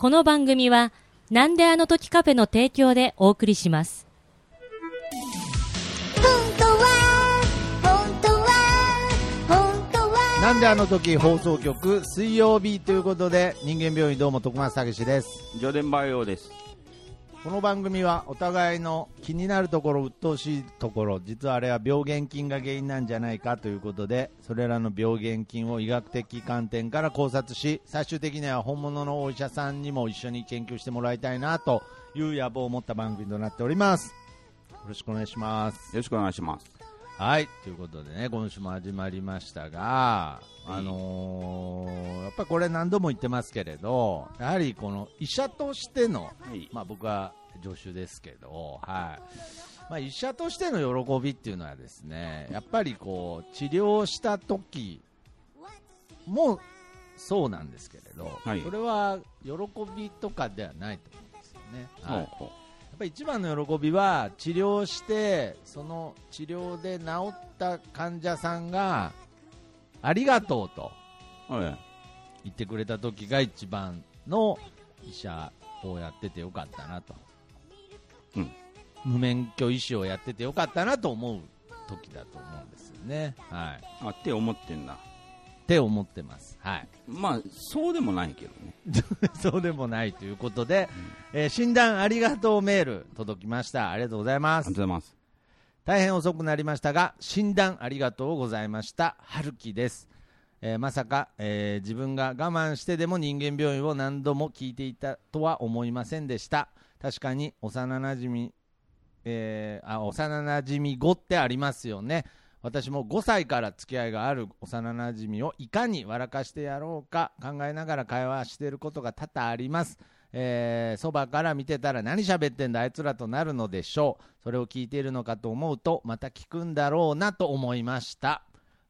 この番組は、なんであの時カフェの提供でお送りします。本当は本当は本当はなんであの時放送局水曜日ということで人間病院どうも徳松たけしですジョデンバイオです。この番組はお互いの気になるところ鬱陶しいところ実はあれは病原菌が原因なんじゃないかということでそれらの病原菌を医学的観点から考察し最終的には本物のお医者さんにも一緒に研究してもらいたいなという野望を持った番組となっておりますよろしくお願いしますよろしくお願いします。はい、ということでね、今週も始まりましたが、あのーやっぱりこれ何度も言ってますけれど、やはりこの医者としての、はい。まあ僕は助手ですけど、はい。まあ医者としての喜びっていうのはですね、やっぱりこう、治療した時もそうなんですけれど、はいそれは喜びとかではないと思うんですよね。はい。ぱり一番の喜びは治療してその治療で治った患者さんがありがとうと。言ってくれた時が一番の医者をやっててよかったなと、うん無免許医師をやっててよかったなと思う時だと思うんですよね、はい、あって思ってんだ。って思ってます、はい、まあ、そうでもないけどね。そうでもないということで、えー診断ありがとうメール届きました。ありがとうございます。ありがとうございます。大変遅くなりましたが診断ありがとうございました。春樹です、えーまさか、えー自分が我慢してでも人間病院を何度も聞いていたとは思いませんでした。確かに幼なじみ、えーあ幼なじみ語ってありますよね私も5歳から付き合いがある幼なじみをいかに笑かしてやろうか考えながら会話していることが多々あります。えーそばから見てたら何喋ってんだあいつらとなるのでしょう。それを聞いているのかと思うとまた聞くんだろうなと思いました、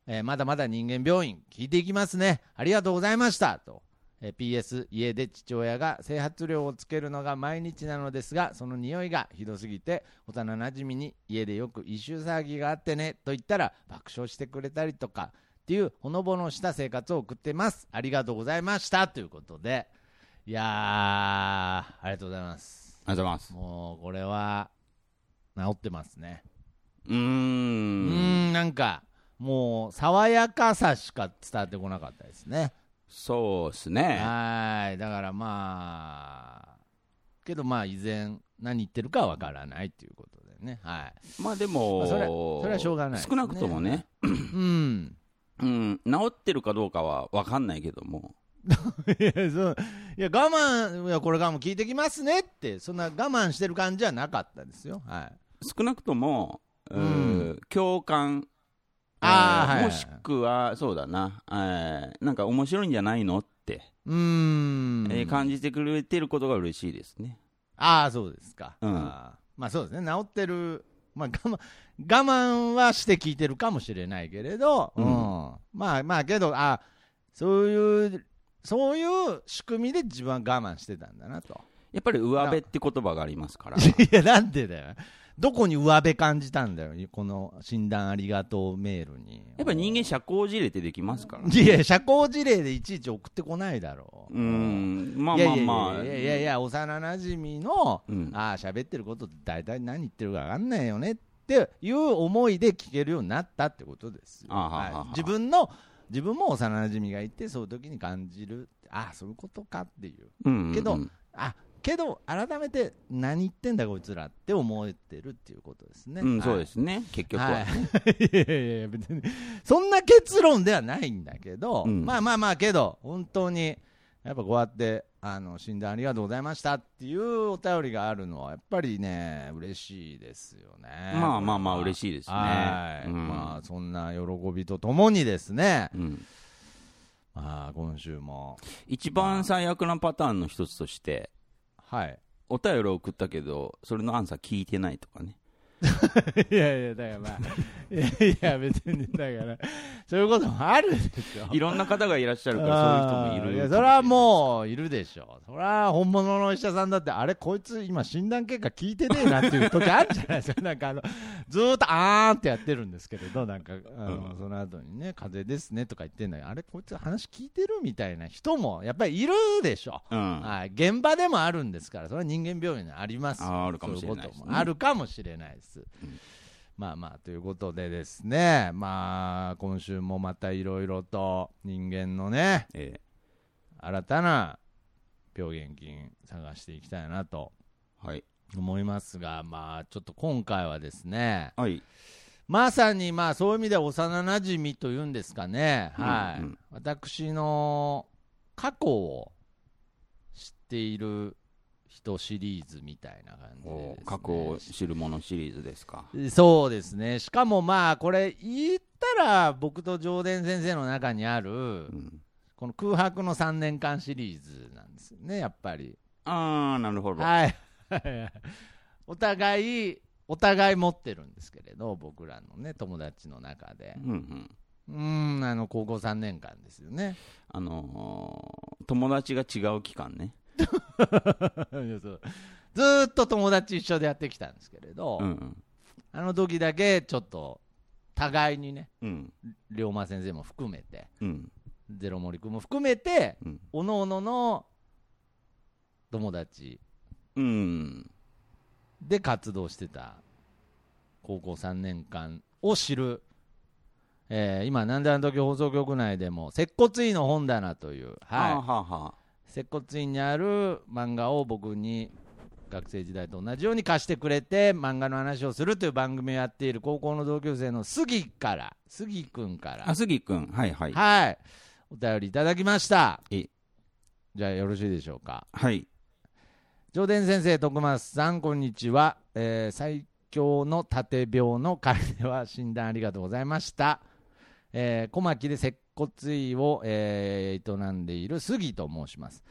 えーまだまだ人間病院聞いていきますね。ありがとうございました。と、えー PS 家で父親が整髪料をつけるのが毎日なのですがその匂いがひどすぎて幼なじみに家でよく異臭騒ぎがあってねと言ったら爆笑してくれたりとかっていうほのぼのした生活を送ってますありがとうございましたということでいやー、ありがとうございます。ありがとうございます。もう、これは、治ってますね。うー。うんーん、なんか、もう、爽やかさしか伝わってこなかったですね。そうですね。はい。だからまあ、けどまあ、依然、何言ってるかわからないっていうことでね。はい。まあでも、まあそれそれはしょうがないね少なくともね、うん。うん、治ってるかどうかは分かんないけども、いや、そういや我慢、いや、これからも聞いてきますねって、そんな我慢してる感じはなかったですよ。はい。少なくとも、うん共感、あもしくは、そうだな、えーなんか面白いんじゃないのって、うーん。えー感じてくれてることが嬉しいですね。ああ、そうですか。うんあーまあそうですね、治ってる、まあ我慢、我慢はして聞いてるかもしれないけれど、ううんん。まあまあけど、あそういう、そういう仕組みで自分は我慢してたんだなと。やっぱり上辺って言葉がありますから。いや、なんでだよ。どこに上辺感じたんだよ、この診断ありがとうメールに。やっぱり人間社交辞令ってできますから。いや、社交辞令でいちいち送ってこないだろう。うーん、まあいやいやまあまあ。いやいやいや、幼なじみの、うんああ、喋ってること大体何言ってるか分かんないよねっていう思いで聞けるようになったってことですよ。あは自分の、自分も幼なじみがいて、そういう時に感じる、ああ、そういうことかっていう。うんうんうんけどあけど、改めて何言ってんだこいつらって思えてるっていうことですね。うん、はい。そうですね、結局は。はい、いやいや別にそんな結論ではないんだけど、うん。まあまあまあけど本当にやっぱこうやってあの診断ありがとうございましたっていうお便りがあるのはやっぱりね嬉しいですよね。まあまあまあ嬉しいですね。はい、うん。まあそんな喜びとともにですね。うん。まあ今週も。一番最悪なパターンの一つとして、はいお便りを送ったけど、それのアンサー聞いてないとかね。いやいや、だからまあ、いやいや、別に、だから、そういうこともあるでしょ。いろんな方がいらっしゃるから、そういう人もいる。あーやそれはもういるでしょ。それは本物のお医者さんだってあれこいつ今診断結果聞いてねえなっていう時あるじゃないですか。なんかあのずーっとあーんってやってるんですけれどなんかあの、うん。その後にね風邪ですねとか言ってんのにあれこいつ話聞いてるみたいな人もやっぱりいるでしょ、うん。はい、現場でもあるんですからそれは人間病院にありますあるかもしれないね。あるかもしれないです、んまあまあということでですねまあ今週もまたいろいろと人間のねえ新たな病原菌探していきたいなとえはい。思いますが、まあ、ちょっと今回はですね、はい。まさにまあそういう意味では幼なじみというんですかね、うんはい、うん私の過去を知っている人シリーズみたいな感じでね、過去を知るものシリーズですか。そうですね、しかもまあ、これ、言ったら、僕と上田先生の中にある、うん。この空白の3年間シリーズなんですよね、やっぱり。ああ、なるほど。はい。お互い、お互い持ってるんですけれど、僕らのね、友達の中で。うんうん。うーん、あの、高校3年間ですよね。あのー友達が違う期間ね。ずーっと友達一緒でやってきたんですけれど、うんうん。あの時だけちょっと、互いにね、うん。龍馬先生も含めて、うん。ゼロ森君も含めて、うん。おのおのの友達うん。で活動してた高校3年間を知る、えー今、なんであの時放送局内でも、接骨院の本棚という、はあ、はは接骨院にある漫画を僕に学生時代と同じように貸してくれて、漫画の話をするという番組をやっている高校の同級生の杉から、杉君からあ、、杉くん。はいはい。はい、お便りいただきました。えじゃあよろしいでしょうか。はい。上田先生、徳松さん、こんにちは。えー最強の縦病の会では診断ありがとうございました。えー小牧で接骨院を、えー営んでいる杉と申します。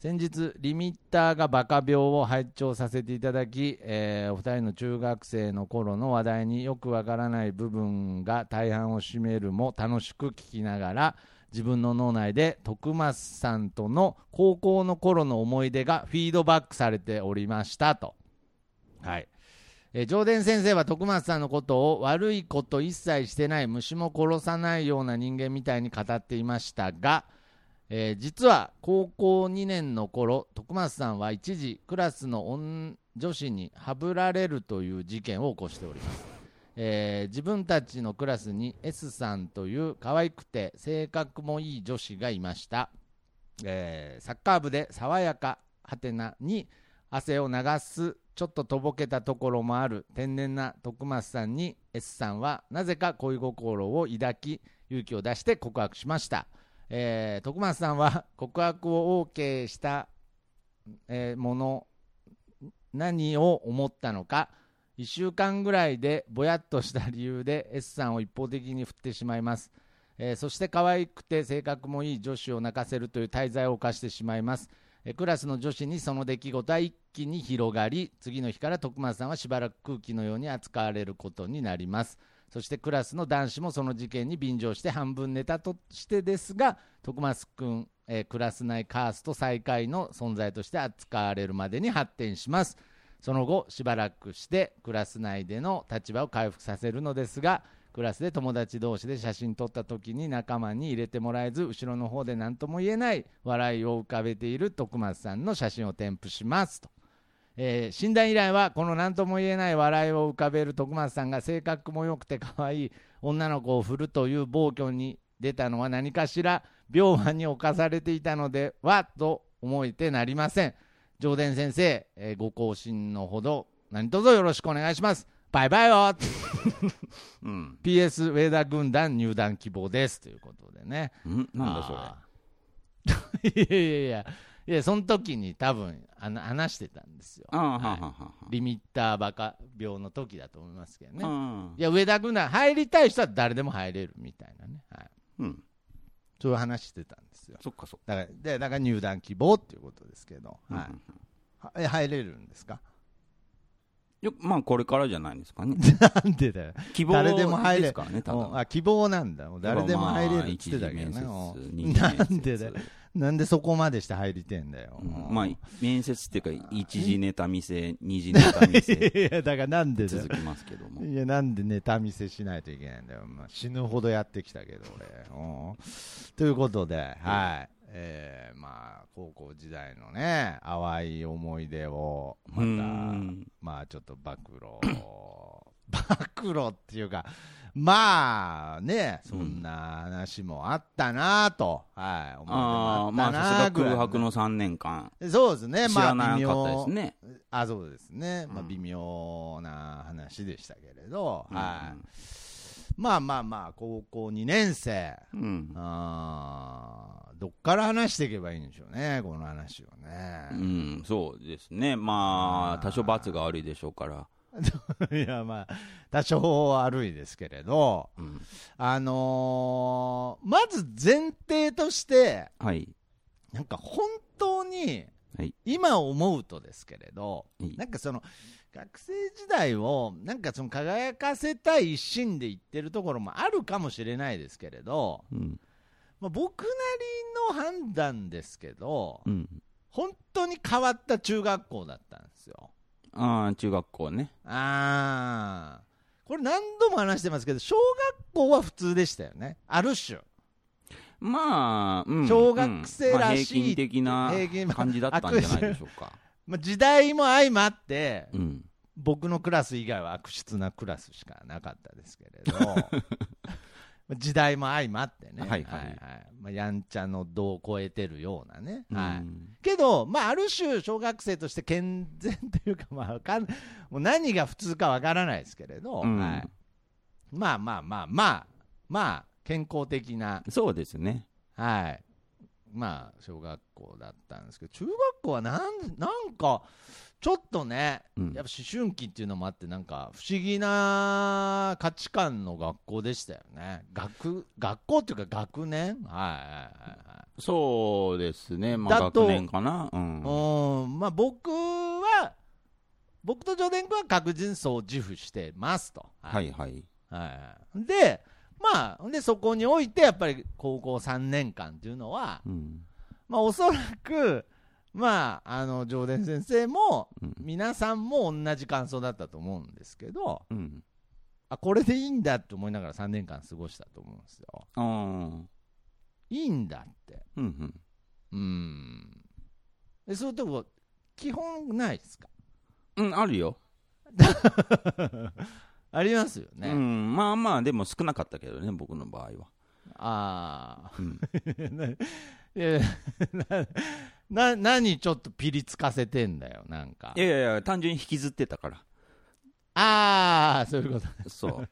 先日、リミッターがバカ病を拝聴させていただき、えーお二人の中学生の頃の話題によくわからない部分が大半を占めるも楽しく聞きながら、自分の脳内で徳松さんとの高校の頃の思い出がフィードバックされておりましたと。はい。え上田先生は徳松さんのことを悪いこと一切してない虫も殺さないような人間みたいに語っていましたが、えー実は高校2年の頃徳松さんは一時クラスの女子にはぶられるという事件を起こしております、えー自分たちのクラスに S さんという可愛くて性格もいい女子がいました、えーサッカー部で爽やかはてなに汗を流すちょっととぼけたところもある天然な徳松さんに S さんはなぜか恋心を抱き勇気を出して告白しました、えー徳松さんは告白を OK した、えーもの何を思ったのか。1週間ぐらいでぼやっとした理由で S さんを一方的に振ってしまいます、えーそして可愛くて性格もいい女子を泣かせるという大罪を犯してしまいます。クラスの女子にその出来事は一気に広がり次の日から徳松さんはしばらく空気のように扱われることになります。そしてクラスの男子もその事件に便乗して半分ネタとしてですが徳松君、えークラス内カースト最下位の存在として扱われるまでに発展します。その後しばらくしてクラス内での立場を回復させるのですがクラスで友達同士で写真撮った時に仲間に入れてもらえず後ろの方で何とも言えない笑いを浮かべている徳松さんの写真を添付しますと、えー診断以来はこの何とも言えない笑いを浮かべる徳松さんが性格も良くて可愛い女の子を振るという暴挙に出たのは何かしら。病魔に侵されていたのではと思えてなりません。上田先生、えーご更新のほど何卒よろしくお願いします。バイバイようん。PS 上田軍団入団希望ですということでね。ん？なんだそれ。いやいやいや、いや、その時に多分あの話してたんですよ。リミッターバカ病の時だと思いますけどね。あ。いや、上田軍団入りたい人は誰でも入れるみたいなね。はい。うん。そういう話してたんですよ。そっかそっか。だから、で、だから入団希望っていうことですけど。はい。うんはえ入れるんですか？よまあ、これからじゃないですかね。なんでだよ。希望誰でも入れですからね、あ希望なんだ。誰でも入れるって言ってたけどね。うんなんでだよ。なんでそこまでして入りてんだよ。うんまあ、面接っていうか、一次ネタ見せ、二次ネタ見せ、いや、だからなんで続。きますけども。いや、なんでネタ見せしないといけないんだよ。まあ、死ぬほどやってきたけど、俺。うんということで、はい。えー、まあ、高校時代のね、淡い思い出を、またうん、まあ、ちょっと暴露、暴露っていうか、まあね、そんな話もあったなと、はい、思い出ああ、まあ、さすが空白の3年間、そうですね、知まあ、微らなかったで妙すね。あそうですね、まあ、うん。微妙な話でしたけれど、うん。はい、まあまあまあ、高校2年生、うん。あーどっから話していけばいいんでしょうね、この話をうね。ん、そうですね。まあ、多少罰が悪いでしょうから。いや、まあ、多少悪いですけれど、うん。あのーまず前提として、はい。なんか本当にはい、今思うとですけれど、はいなんかその、学生時代を、なんかその輝かせたい一心で言ってるところもあるかもしれないですけれど、うん。まあ、僕なりの判断ですけど、うん。本当に変わった中学校だったんですよ。ああ、中学校ね。あー、これ何度も話してますけど、小学校は普通でしたよね。ある種。まあ、うん小学生らしいうんまあ平均的な感じだったんじゃないでしょうか。まあ、時代も相まって、うん。僕のクラス以外は悪質なクラスしかなかったですけれど 時代も相まってね、はいはい。まあ、やんちゃの度を超えてるようなね、はい。うんけど、まあ、ある種小学生として健全というか、まあ、わかん もう何が普通かわからないですけれど、うん。はい、まあまあまあまあまあ健康的なそうですね。はい。まあ、小学校だったんですけど、中学校はなん、なんか、ちょっとね、うんやっぱ思春期っていうのもあって、なんか、不思議な価値観の学校でしたよね。学、学校っていうか学年？はいはいはそうですね。まあ、学年かな。うん。いはい。うん、まあ僕は、僕とジョデン君は確実にそう自負してますと。はいはい。はい。で、まあ、で、そこにおいて、やっぱり高校3年間っていうのは、うん。まあ、おそらく、まあ、あの、上田先生も、うん皆さんも同じ感想だったと思うんですけど、うん。あ、これでいいんだって思いながら3年間過ごしたと思うんですよ。いいんだって。うんうん。うん。で、そういうとこ、基本ないですか？うん、あるよ。ありますようね。ん。まあまあ、でも少なかったけどね、僕の場合は。ああ。うん。いや な、な、何ちょっとピリつかせてんだよ、なんかい。やいや単純に引きずってたから。ああ、そういうこと。そう。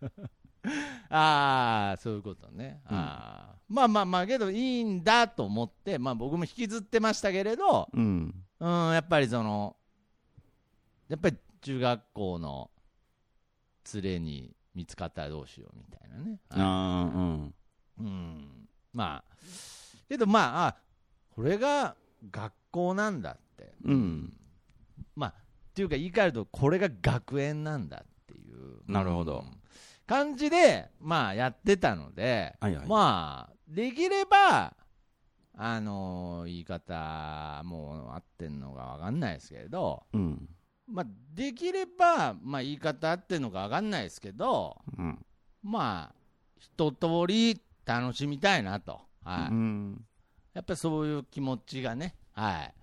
ああ、そういうことね。うんああまあまあまあ、けどいいんだと思って、まあ僕も引きずってましたけれど、うん。うん、やっぱりその、やっぱり中学校の連れに見つかったらどうしようみたいなね。ああ、うん。うん。まあ、けどまあ、あ、これが学校なんだって。うん。まあ、っていうか言い換えると、これが学園なんだっていう。なるほどうん感じで、まあ、やってたので、はいはいまあ、できれば、あの言い方、もう合ってんのかわかんないですけれど、うん。まあ、できれば、まあ、言い方合ってんのかわかんないですけど、うん。まあ、一通り楽しみたいなと。はい。うん。やっぱりそういう気持ちがね、はい、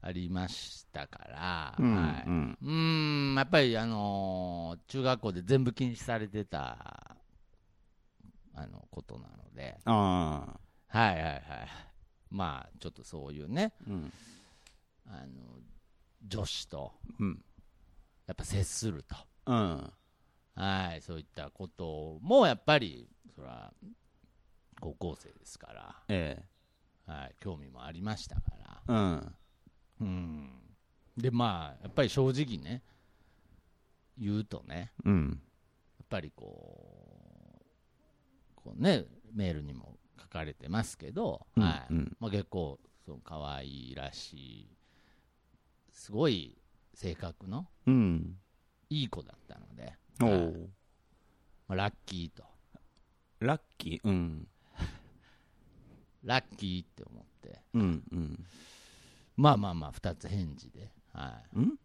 ありましたから、うんはい、うんやっぱり、あのー中学校で全部禁止されてた、あの、ことなので、ああ。はいはいはい。まあ、ちょっとそういうね、うん。あの、女子と、うん。やっぱ接すると。うん。はい、そういったことも、やっぱり、そら、高校生ですから、ええ。はい、興味もありましたから、うん。うん。で、まあ、やっぱり正直ね、言うとね、うん。やっぱりこう、こうね、メールにも書かれてますけど、うんはい。うんまあ、結構、その可愛いらしい、すごい性格のうん。いい子だったので、おまあ、ラッキーと、ラッキー、うん。ラッキーって思って、うん、うん。まあまあまあ、2つ返事で、はん？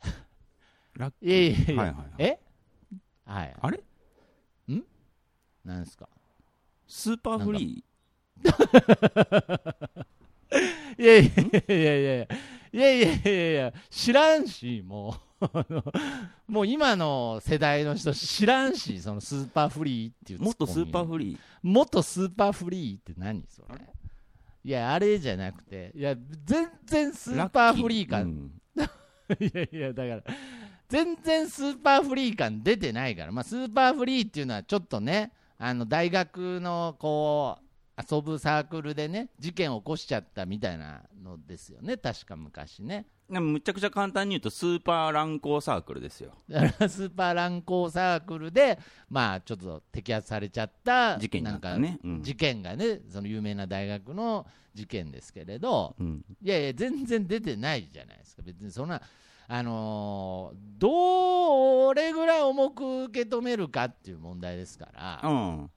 ラッキい。いやいやいや、はいはいはい。え？はい。あれ？なんですか？スーパーフリいやいやいやいやいやいや。いやいやいや、知らんし、もう。もう今の世代の人知らんし、そのスーパーフリーっていうもっとスーパーフリーもっとスーパーフリーって何それいや、あれじゃなくて、いや、全然スーパーフリー感。いやいや、だから、全然スーパーフリー感出てないから、まあ、スーパーフリーっていうのはちょっとね、あの大学のこう遊ぶサークルでね事件を起こしちゃったみたいなのですよね確か昔ねでもむちゃくちゃ簡単に言うと、スーパー乱交サークルですよ。だからスーパー乱交サークルでまあちょっと摘発されちゃった事件になったねうん事件がねその有名な大学の事件ですけれどうん。いやいや、全然出てないじゃないですか、別にそんな、あのーどれぐらい重く受け止めるかっていう問題ですから、うん。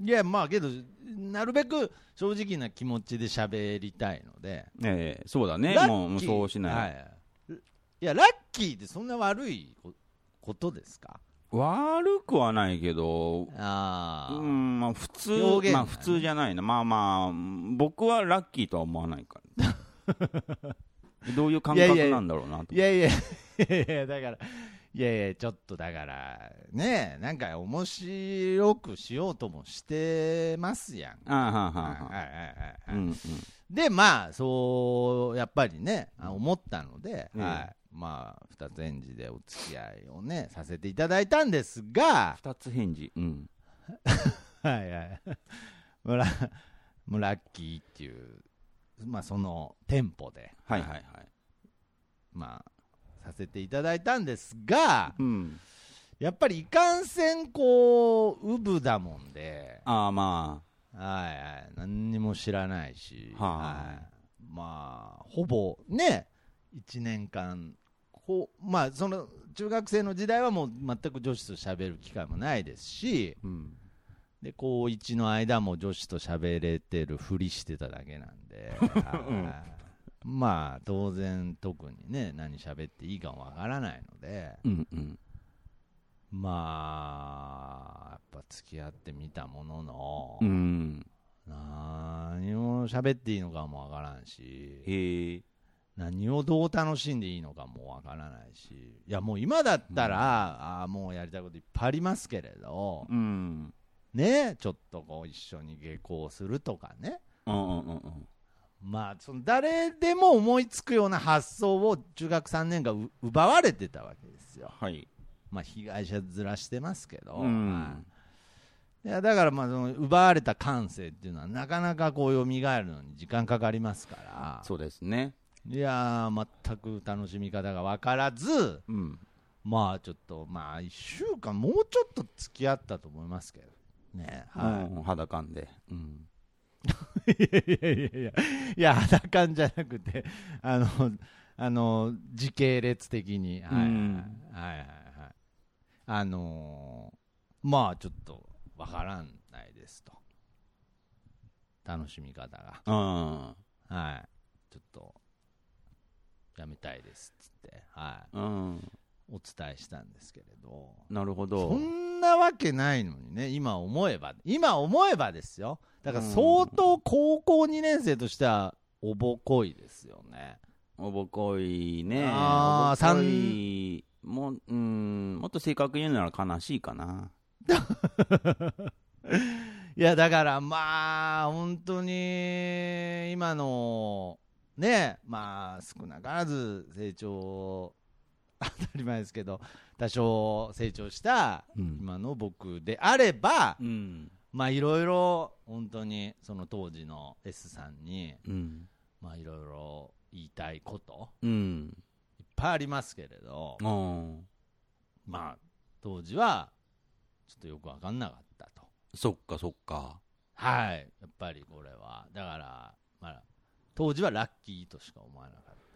いや、まあけど、なるべく正直な気持ちで喋りたいので、ええそうだね。ラッキーもうそうしない。はい、いや、ラッキーってそんな悪いこことですか？悪くはないけど、あー、うん、まあ普通、表現まあ普通じゃないな。まあまあ、僕はラッキーとは思わないから。どういう感覚なんだろうなと。いやいや、いやいや、だから、いやいや、ちょっとだから、ねなんか面白くしようともしてますやん。で、まあ、そう、やっぱりね、あ思ったので、うんはい。まあ、二つ返事でお付き合いをね、させていただいたんですが、二つ返事。うん。はいはい。もうラもうラッキーっていう、まあ、そのテンポで、はいはいはい。まあ、させていただいたんですが、うん。やっぱりいかんせん、こう、ウブだもんで、ああまはいはい、何にも知らないし、はあ。はい、まあ、ほぼね、1年間、こうまあ、その中学生の時代はもう全く女子と喋る機会もないですし、あ。うん。で高1の間も女子と喋れてるふりしてただけなんで、はいまあ、当然、特にね、何喋っていいかもわからないので、うんうん。まあ、やっぱ付き合ってみたものの、うん。何を喋っていいのかもわからんし。何をどう楽しんでいいのかもわからないし、いやもう今だったら、ああもうやりたいこといっぱいありますけれど、うん。ね、ちょっとこう一緒に下校するとかね、うんうんうんうん。まあ、その誰でも思いつくような発想を中学3年間う奪われてたわけですよ。はい。まあ、被害者ずらしてますけど、うんはいいやだからまあその奪われた感性っていうのはなかなかこう蘇るのに時間かかりますからそうですね。いやー全く楽しみ方が分からずうん。まあちょっとまあ1週間もうちょっと付き合ったと思いますけどねはい、うん。肌感で。うん。いやいやいやいや、いや、裸んじゃなくて、あの、あの、時系列的に、はい、はい、うんはい、はいはい。あのーまあ、ちょっと、わからんないですと。楽しみ方が。うん。はい。ちょっと、やめたいです、つって、はい。うん。お伝えしたんですけれど。なるほそど。んなわけないのにね、今思えば、今思えばですよ。だから相当高校2年生としては、おぼこいですよね。おぼこいね。あーおぼこいもう、うん、もっと正確に言うなら悲しいかな。いや、だからまあ、本当に、今の、ね、まあ、少なからず成長、当たり前ですけど、多少成長したうん今の僕であれば、うん。まあ、いろいろ、本当に、その当時の S さんに、うん。まあ、いろいろ言いたいこと、うん。いっぱいありますけれど、うん。まあ、当時は、ちょっとよくわかんなかったと。そっかそっか。はい、やっぱりこれは。だから、まあ、当時はラッキーとしか思わなかったと。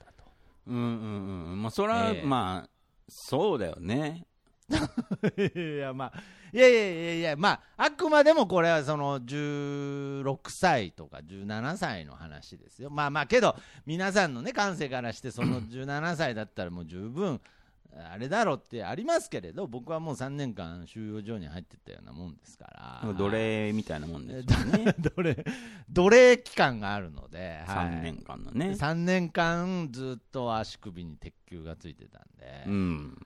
うんうんうん。まあ、それは、ええまあ、そうだよね。いや、まあ、いやいやいやいや、まあ、あくまでもこれはその16歳とか17歳の話ですよ。まあまあ、けど、皆さんのね、感性からして、その17歳だったらもう十分、あれだろうってありますけれど、僕はもう3年間収容所に入ってたようなもんですから。奴隷みたいなもんですよね。奴隷、奴隷期間があるので、はい3年間のね。3年間ずっと足首に鉄球がついてたんで、うん。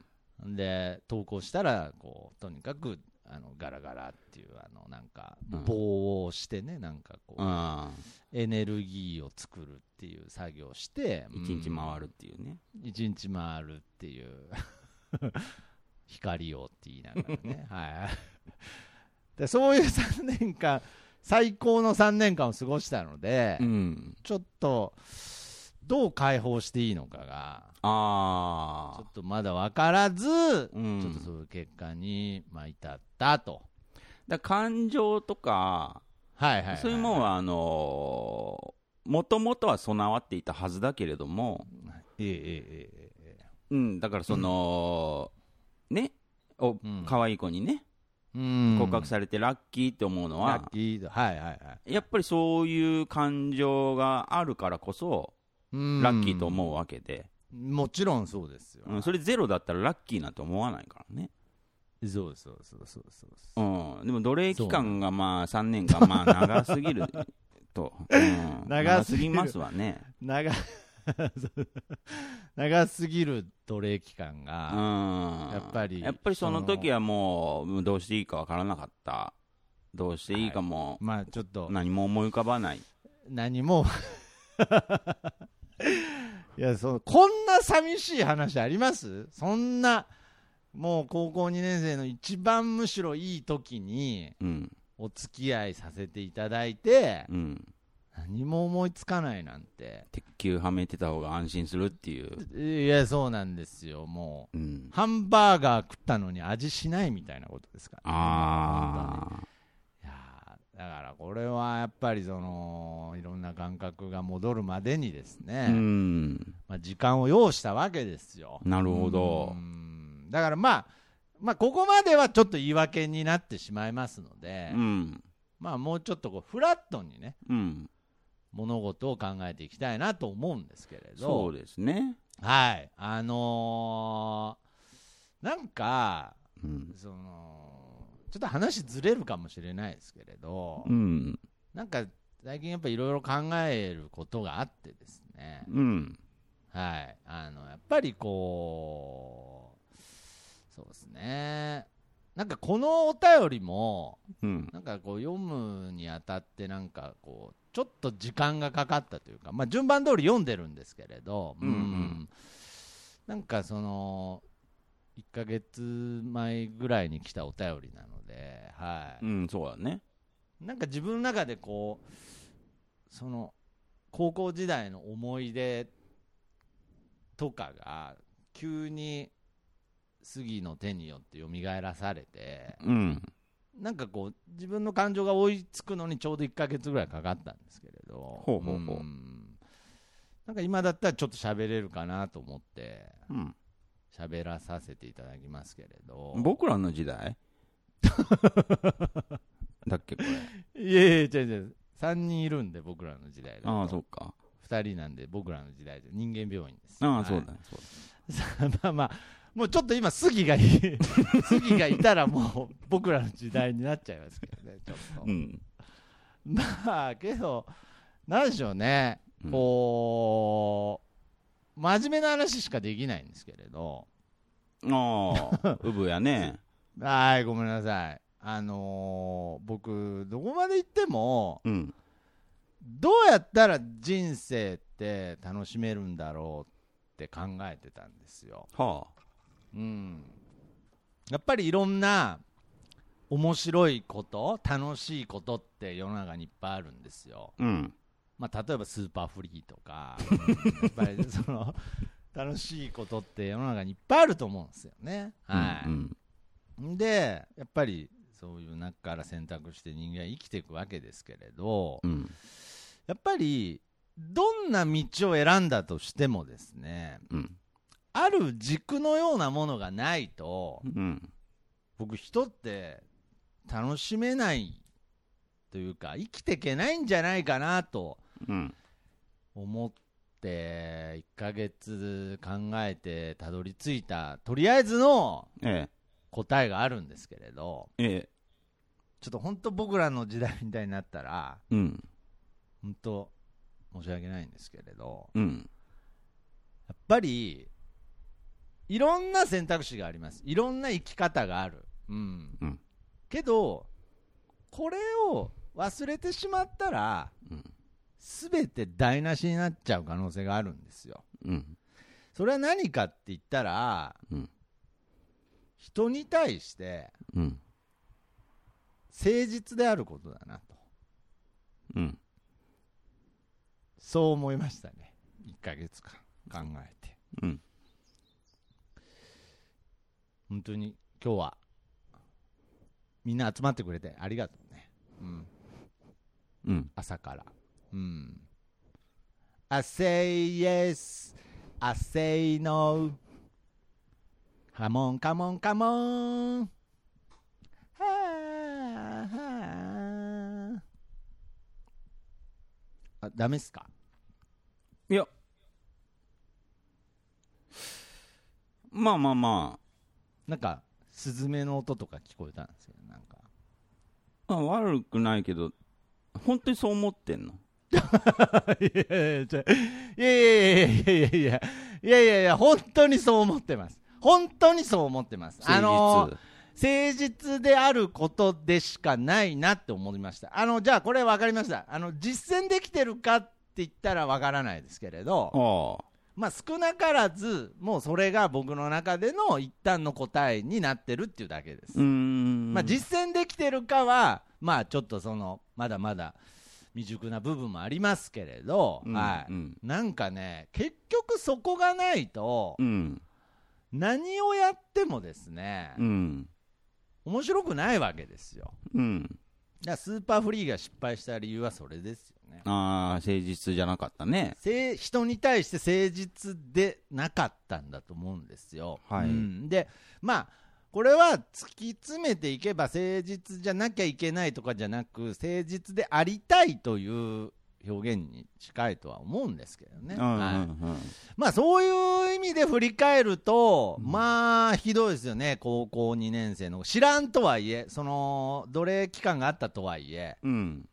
で投稿したらこうとにかくあのガラガラっていうあのなんかうん棒をしてね、なんかこう、うん。エネルギーを作るっていう作業をして一日回るっていうね。うん一日回るっていう 光をって言いながらね はいでそういう3年間最高の3年間を過ごしたので、うん。ちょっとどう解放していいのかがちょあっとまだ分からず、うんちょっとそういう結果に、まあ、至ったと。あ。だ感情とか、はいはい、はい。そういうもんは、あのもともとは備わっていたはずだけれども、えええええええうん、だからその、ね、おうん可愛い子にね、えうん。告白されてラッキーって思うのははいはいはい。やっぱりそういう感情があるからこそ、うんラッキーと思うわけで、もちろんそうですよ。うん、それゼロだったらラッキーなんて思わないからね。そうですそうですそうですそうですそうん、でも奴隷期間がまあ3年間、まあ長すぎると、うん、長すぎるますわね。長 長すぎる奴隷期間うん、が、やっぱりやっぱりその時はもう、どうしていいかわからなかった。どうしていいかも、まあちょっと何も思い浮かばない。何も いやそのこんな寂しい話あります？そんなもう高校2年生の一番むしろいい時にうん、お付き合いさせていただいてうん。何も思いつかないなんて鉄球はめてた方が安心するっていう。いやそうなんですよもううん。ハンバーガー食ったのに味しないみたいなことですから、ね、ああ。だからこれはやっぱりそのいろんな感覚が戻るまでにですね、うん。まあ、時間を要したわけですよ。なるほどうんだからまあ、まあ、ここまではちょっと言い訳になってしまいますので、うん。まあ、もうちょっとこうフラットにね、うん。物事を考えていきたいなと思うんですけれど、そうですね。はい、あのーなんか、うん。その、ちょっと話ずれるかもしれないですけれど、うん。なんか最近やっぱいろいろ考えることがあってですね、うん。はい、あのやっぱりこう、そうですね、なんかこのお便りも、うん。なんかこう読むにあたって、なんかこう、ちょっと時間がかかったというか、まあ、順番通り読んでるんですけれど、うんうんなんかその、1ヶ月前ぐらいに来たお便りなので、はい、うん、そうだね。なんか自分の中でこう、その高校時代の思い出とかが急に杉の手によって蘇らされて、うん。なんかこう自分の感情が追いつくのにちょうど1ヶ月ぐらいかかったんですけれど、ほうほうほうんなんか今だったらちょっと喋れるかなと思ってうん。喋らさせていただきますけれど、僕らの時代？だっけ、これ。いやいや違う違う、3人いるんで僕らの時代だとああ、そうか。2人なんで僕らの時代で人間病院です。ああ、はいそうだね。そうだまあまあ、もうちょっと今、杉がい 杉がいたらもう僕らの時代になっちゃいますけどね、ちょっと。うん。まあ、けど、なんでしょうね、うんこう、真面目な話しかできないんですけれど、ああ、うぶやね。はい、ごめんなさい。あのー僕、どこまで行っても、うん。どうやったら人生って楽しめるんだろうって考えてたんですよ。はうん、やっぱりいろんな面白いこと楽しいことって世の中にいっぱいあるんですよ、あ。うん。まあ、例えばスーパーフリーとか、う んやっぱりその楽しいことって世の中にいっぱいあると思うんですよね、はいうん。でやっぱりそういう中から選択して人間は生きていくわけですけれどうん。やっぱりどんな道を選んだとしてもですねうん。ある軸のようなものがないと、うん。僕、人って楽しめないというか、生きていけないんじゃないかなとうん。思って、1ヶ月考えてたどり着いた、とりあえずのえ答えがあるんですけれど、え。ええ。ちょっと本当僕らの時代みたいになったら、うん。本当申し訳ないんですけれど、うん。やっぱり、いろんな選択肢があります。いろんな生き方がある。うん。うん。けど、これを忘れてしまったら、うん。すべて台無しになっちゃう可能性があるんですよ。うん。それは何かって言ったら、うん。人に対してうん。誠実であることだなと。うん。そう思いましたね。1ヶ月間考えて。うん。本当に今日は、みんな集まってくれてありがとうね。うん。うん。朝から。うん。I say yes, I say no. Come on, come on, come on. はあはあ。あ、ダメっすか？いや。まあまあまなんか、スズメの音とか聞こえたんですよ。なんか。あ。まあ悪くないけど、本当にそう思ってんの？いやいやいやいやいやいやいやいやいやいやいやいや本当にそう思ってます本当にそう思ってます。あの誠誠実であることでしかないなって思いました。あのじゃあこれ分かりました。あの実践できてるかって言ったら分からないですけれど。まあ少なからずもうそれが僕の中での一旦の答えになってるっていうだけです。まあ、実践できてるかは、まあ、ちょっとそのまだまだ未熟な部分もありますけれど、うんはい。うん。なんかね、結局そこがないと、うん。何をやってもですね、うん。面白くないわけですよ。うん。だスーパーフリーが失敗した理由はそれですよね。ああ、誠実じゃなかったね。人に対して誠実でなかったんだと思うんですよ。はいうんで、まあ、これは突き詰めていけば誠実じゃなきゃいけないとかじゃなく、誠実でありたいという表現に近いとは思うんですけどね。うんうんはいうん。まあそういう意味で振り返ると、まあひどいですよね、高校2年生の。知らんとはいえ、その、奴隷期間があったとはいえ、うん。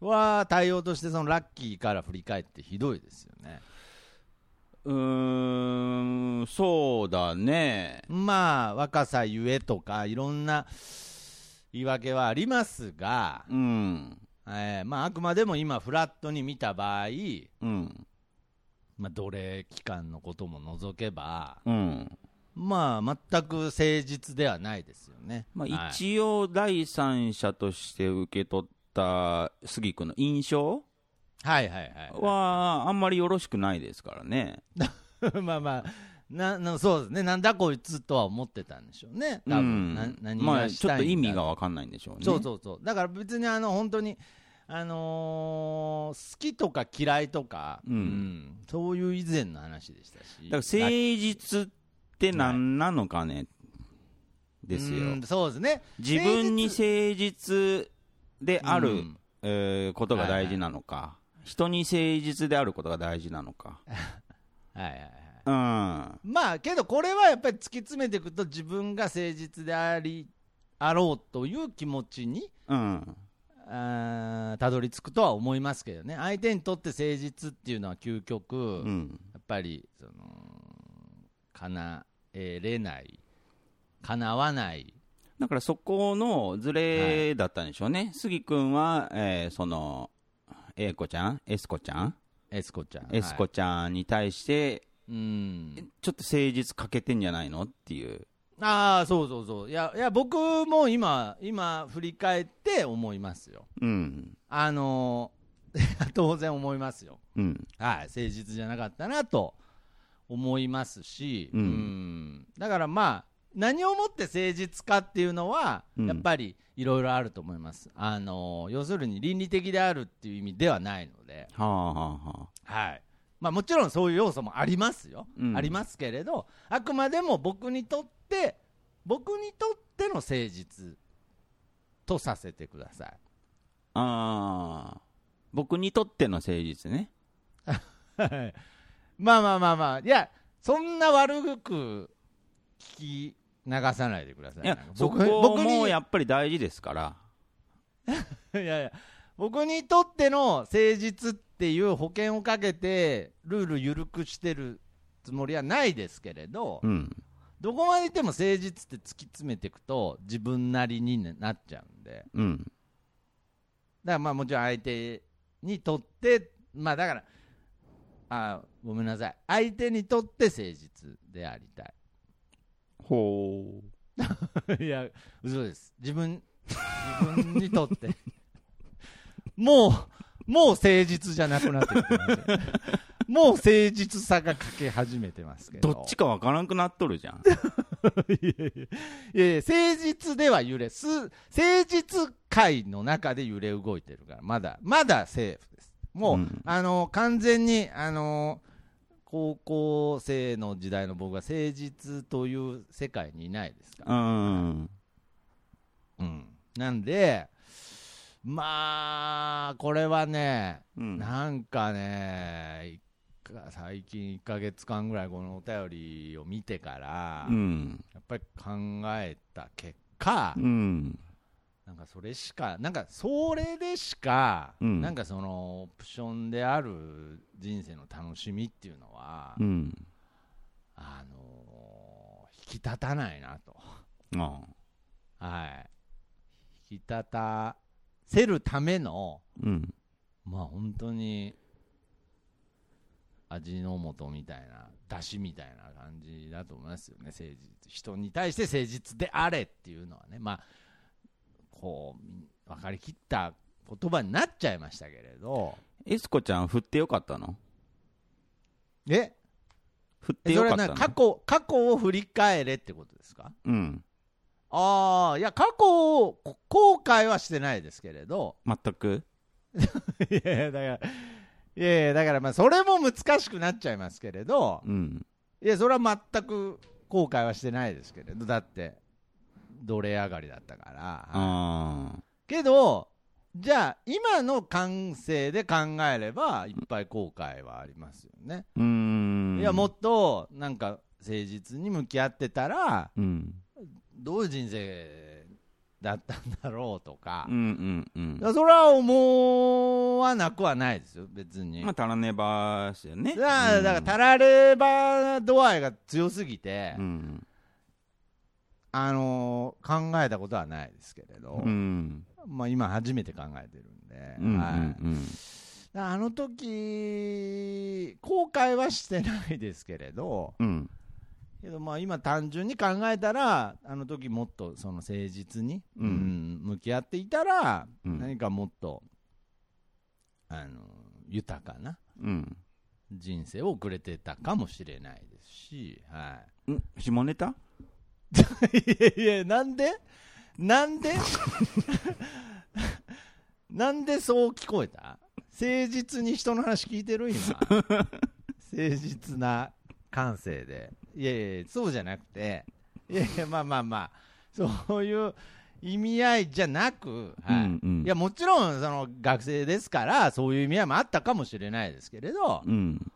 は対応としてそのラッキーから振り返ってひどいですよね。うーん、そうだね。まあ若さゆえとかいろんな言い訳はありますが、うん。えーまああくまでも今フラットに見た場合、うん。まあ奴隷期間のことも除けば、うん。まあ全く誠実ではないですよね。まあ、はい一応、第三者として受け取った杉君の印象？はいはいはい。は、あんまりよろしくないですからね。まあまあ、ななそうですね、なんだこいつとは思ってたんでしょうね、多分、な何まあ、がしたいんだ。ちょっと意味がわかんないんでしょうね。そうそうそう、だから別にあの本当に、あのー好きとか嫌いとか、うん。そういう以前の話でしたし、だから誠実って何なのかね、ですよ。う。んそうですね、自分に誠実。である、うん。えーことが大事なのか、人に誠実であることが大事なのか。はいはいはい。うん。まあけどこれはやっぱり突き詰めていくと自分が誠実でありあろうという気持ちにうん。あーたどり着くとは思いますけどね相手にとって誠実っていうのは究極、うん。やっぱりその叶えれない叶わないだからそこのズレだったんでしょうね。杉君は、えーその、A 子ちゃん？エスコちゃん？エスコちゃんエスコちゃんに対して、うん。ちょっと誠実欠けてんじゃないの？っていう。ああそうそうそう。いやいや僕も今今振り返って思いますよ。うん。あの 当然思いますよ。うん。はい誠実じゃなかったなと思いますし、うん。うん。だからまあ何をもって誠実かっていうのは、うん。やっぱりいろいろあると思います。あの要するに倫理的であるっていう意味ではないので。はあはあはあ。はいまあもちろんそういう要素もありますよ、うんありますけれど、あくまでも僕にとって、僕にとっての誠実とさせてください。ああ、僕にとっての誠実ね。は いまあまあまあまあ、いや、そんな悪く聞き流さないでください。いやそこもやっぱり大事ですから。いやいや、僕にとっての誠実っていう保険をかけて、ルール緩くしてるつもりはないですけれど、うん。どこまでいっても誠実って突き詰めていくと、自分なりになっちゃうんで、うん。だからまあもちろん相手にとって、まあだから、あごめんなさい、相手にとって誠実でありたい。ほう。いや、嘘です。自分、自分にとって。もう、もう誠実じゃなくなってきてますよ もう誠実さが欠け始めてますけど。どっちかわからんくなっとるじゃん。いやいやいやいや誠実では揺れ、す、誠実界の中で揺れ動いてるから、まだ、まだセーフです。もう、うんあの、完全に、あの、高校生の時代の僕は誠実という世界にいないですから。うん。うん、なんで、まあ、これはね、うん。なんかね、最近1ヶ月間ぐらいこのお便りを見てから、うん。やっぱり考えた結果、うん。なんかそれしか、なんかそれでしか、うんなんかそのオプションである人生の楽しみっていうのは、うん。あの引き立たないなと。あはい。引き立たせるための、うん。まあ本当に、味の素みたいな、出汁みたいな感じだと思いますよね、誠実。人に対して誠実であれっていうのはね、まあ、こう、分かりきった言葉になっちゃいましたけれど、エスコちゃん振ってよかったの？え？振ってよかったの？な過去、過去を振り返れってことですか？うん。ああ、いや、過去をこ後悔はしてないですけれど、全く？いやいや、だから、いやいや、だからまあ、それも難しくなっちゃいますけれど、うん。いや、それは全く後悔はしてないですけれど、だって、奴隷上がりだったから。あけど、じゃあ、今の感性で考えれば、いっぱい後悔はありますよね。ー。うーん。いや、もっと、なんか、誠実に向き合ってたら、うん。どういう人生だったんだろうとかうん、うんうんそれは思わなくはないですよ、別に。まあ、足らねばですよね。だから、うんだから、たられば度合いが強すぎて、うん。あのー考えたことはないですけれど、うん。まあ、今初めて考えてるんで、うん。はいうん。だからあの時後悔はしてないですけれど、うん。けどまあ今、単純に考えたら、あの時もっとその誠実に、うんうん向き合っていたら、うん何かもっとあの豊かなうん。人生を送れてたかもしれないですし、はい。ん下ネタ？いやいや、なんで？なんで？なんでそう聞こえた？誠実に人の話聞いてる今。誠実な感性で。いやいや、そうじゃなくて、いやいや、まあまあまあ、そういう意味合いじゃなく、はい。うんうんいや、もちろん、その、学生ですから、そういう意味合いもあったかもしれないですけれど、うん。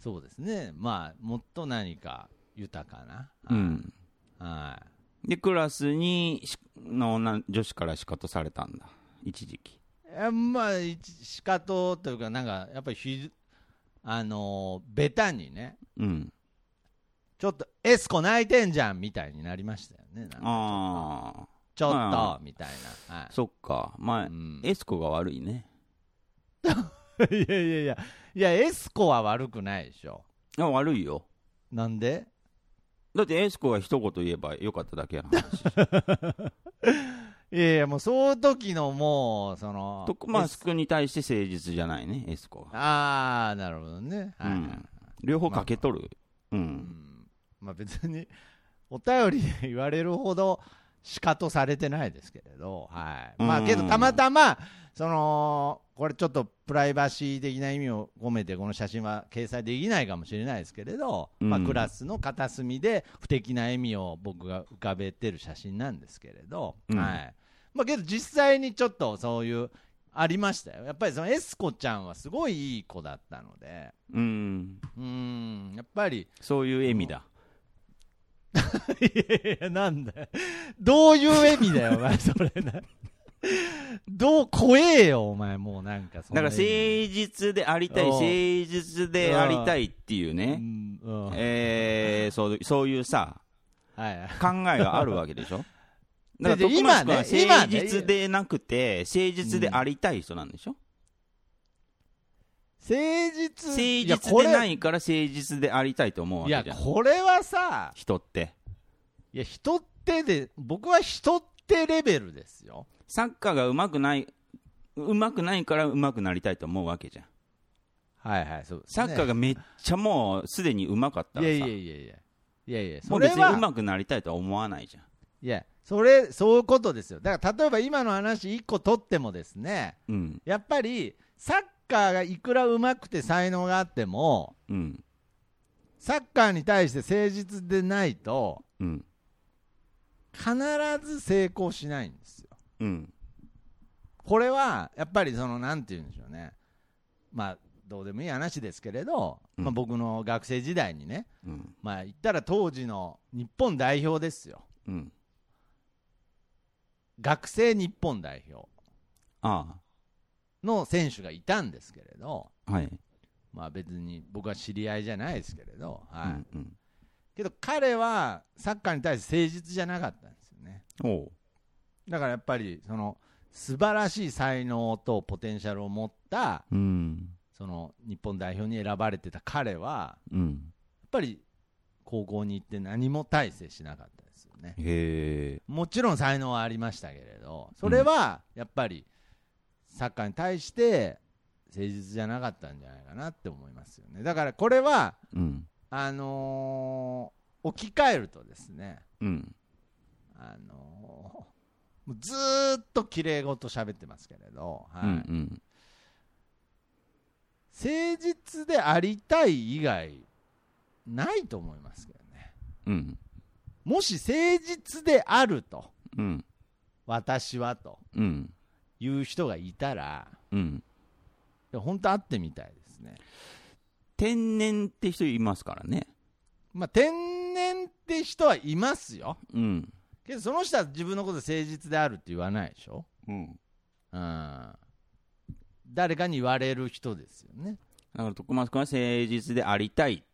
そうですね。まあ、もっと何か豊かな。うん。はい。で、クラスにしの女女子から仕方されたんだ。一時期。えまあ、一しかとというか、なんか、やっぱりひ、あのーベタにね、うん。ちょっと、エスコ泣いてんじゃんみたいになりましたよね。ああ。ちょっまと、みたいな。はいそっか。まあ、うんエスコが悪いね。いやいやいや、いや、エスコは悪くないでしょ。いや、悪いよ。なんで？だってエスコが一言言えばよかっただけの話。いやいや、もう、その時のもう、その、とマエススクに対して誠実じゃないね、エスコは。あー、なるほどね。はい、はいうん両方かけとる。う。うんんまあ別に、お便りで言われるほど、しかとされてないですけれど、はい。まあ、うんけど、たまたま、その、これちょっとプライバシー的な意味を込めて、この写真は掲載できないかもしれないですけれど、まあ、うんクラスの片隅で不敵な笑みを僕が浮かべてる写真なんですけれど、うんはい。まあ、けど実際にちょっとそういう、ありましたよ。やっぱりそのエスコちゃんはすごいいい子だったので、うん。うーん、やっぱり、そういう笑みだ。いやいや、なんだよ。どういう笑みだよ、お前、それな。どう、怖えよ、お前、もうなんかそんだから誠実でありたい、うん誠実でありたいっていううね、ん、うん。はいえー、そうそういうさ、はい。考えがあるわけでしょ？だからでで徳松君は今ね今ね誠実でなくて、誠実でありたい人なんでしょ、誠実。誠いや実でないから誠実でありたいと思うわいや、けじゃん。これはさ、人って。いや、人ってで、僕は人ってレベルですよ。サッカーが上手くない、上手くないから上手くなりたいと思うわけじゃん。はいはい、そうサッカーがめっちゃもうすでに上手かったらさ、いやいやいやいや。いやいや、も別にそうれは、上手くなりたいとは思わないじゃん。いや、それ、そういうことですよ。だから、例えば今の話一個取ってもですね、うん。やっぱり、サッカーがいくら上手くて才能があっても、うん。サッカーに対して誠実でないと、うん。必ず成功しないんですよ。うん。これは、やっぱりその、なんて言うんでしょうね。まあ、どうでもいい話ですけれど、うんまあ僕の学生時代にね、うん。まあ言ったら当時の日本代表ですよ。うん。学生日本代表あの選手がいたんですけれど、あ。はい。まあ別に僕は知り合いじゃないですけれど、はい。うんうん。けど彼はサッカーに対して誠実じゃなかったんですよね。だからやっぱりその素晴らしい才能とポテンシャルを持ったうん。その日本代表に選ばれてた彼はうん。やっぱり高校に行って何も大成しなかったですよね。もちろん才能はありましたけれど、それはやっぱりサッカーに対して誠実じゃなかったんじゃないかなって思いますよね。だからこれはうん。あのー置き換えるとですね、うん。あのーもうずーっと綺麗事喋ってますけれど、はいうんうん。誠実でありたい以外ないと思いますけどね。うん。もし誠実であると、うん。私はとうん。いう人がいたら、うん。本当会ってみたいですね。天然って人いますからね。まあ、天然って人はいますよ。うん。けどその人は自分のこと誠実であるって言わないでしょ。うん。うん。誰かに言われる人ですよね。だから徳松君は誠実でありたい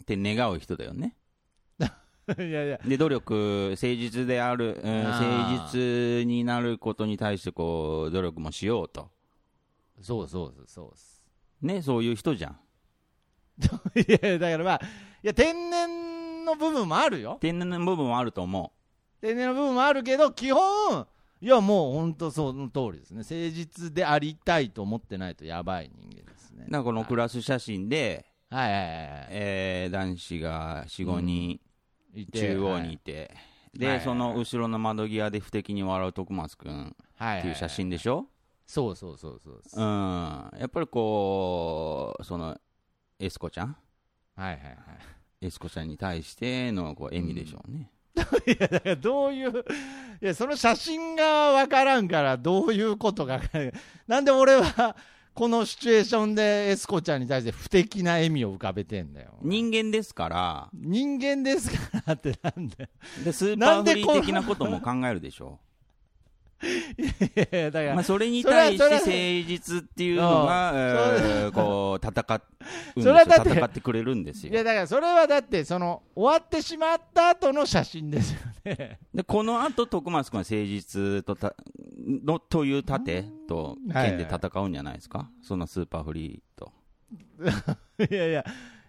って願う人だよね。いやいや。で、努力、誠実である、うん誠実になることに対してこう、努力もしようと。そうそうそうそう。ね、そういう人じゃん。いや、だからまあ、いや、天然の部分もあるよ。天然の部分もあると思天然の部分もあるけど、基本、いや、もう本当その通りですね。誠実でありたいと思ってないとやばい人間ですねう。。だからこのクラス写真で、はいはいはいはい。えー男子が4、5人いて中央にいて、はいで、はいその後ろの窓際で不敵に笑う徳松君はいっていう写真でしょ、そうそうそうそううん。やっぱりこう、その、エスコちゃん？はいはいはい。エスコちゃんに対してのこう笑みでしょうね。いや、だからどういう、いや、その写真がわからんから、どういうことが、なんで俺は、このシチュエーションでエスコちゃんに対して不敵な笑みを浮かべてんだよ。人間ですから、人間ですからってなんだよ。でスーパーフリー的なことも考えるでしょいやいやだかう。ら、まあ、それに対して誠実っていうのが、うんえーこう、戦っ、うんそれはだって戦ってくれるんですよ。いや、だからそれはだって、その、終わってしまった後の写真ですよね。で、この後、徳松君は誠実とた、の、という盾と剣で戦うんじゃないですか、そのスーパーフリーと。いやいや、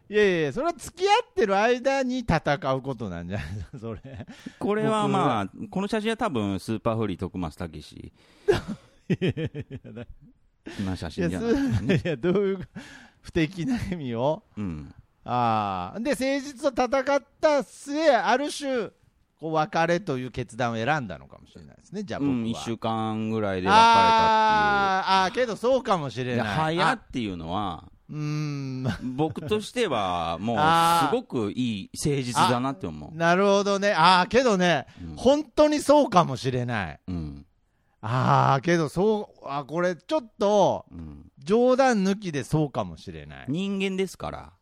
いやいや、それは付き合ってる間に戦うことなんじゃないですか、それ。これは僕まあ、この写真は多分、スーパーフリー徳松武史な写真じゃないですかすね。いやどういう不敵な意味を？うん。ああ。で、誠実と戦った末、ある種、こう別れという決断を選んだのかもしれないですね、じゃあ僕は。うん、1週間ぐらいで別れたっていう。あーあー、けどそうかもしれでない。あ早っていうのは、うーん、僕としては、もう すごくいい誠実だなって思う。なるほどね。ああ、けどね、うん本当にそうかもしれない。うん。ああ、けどそう、あこれちょっとうん。冗談抜きでそうかもしれない。人間ですから。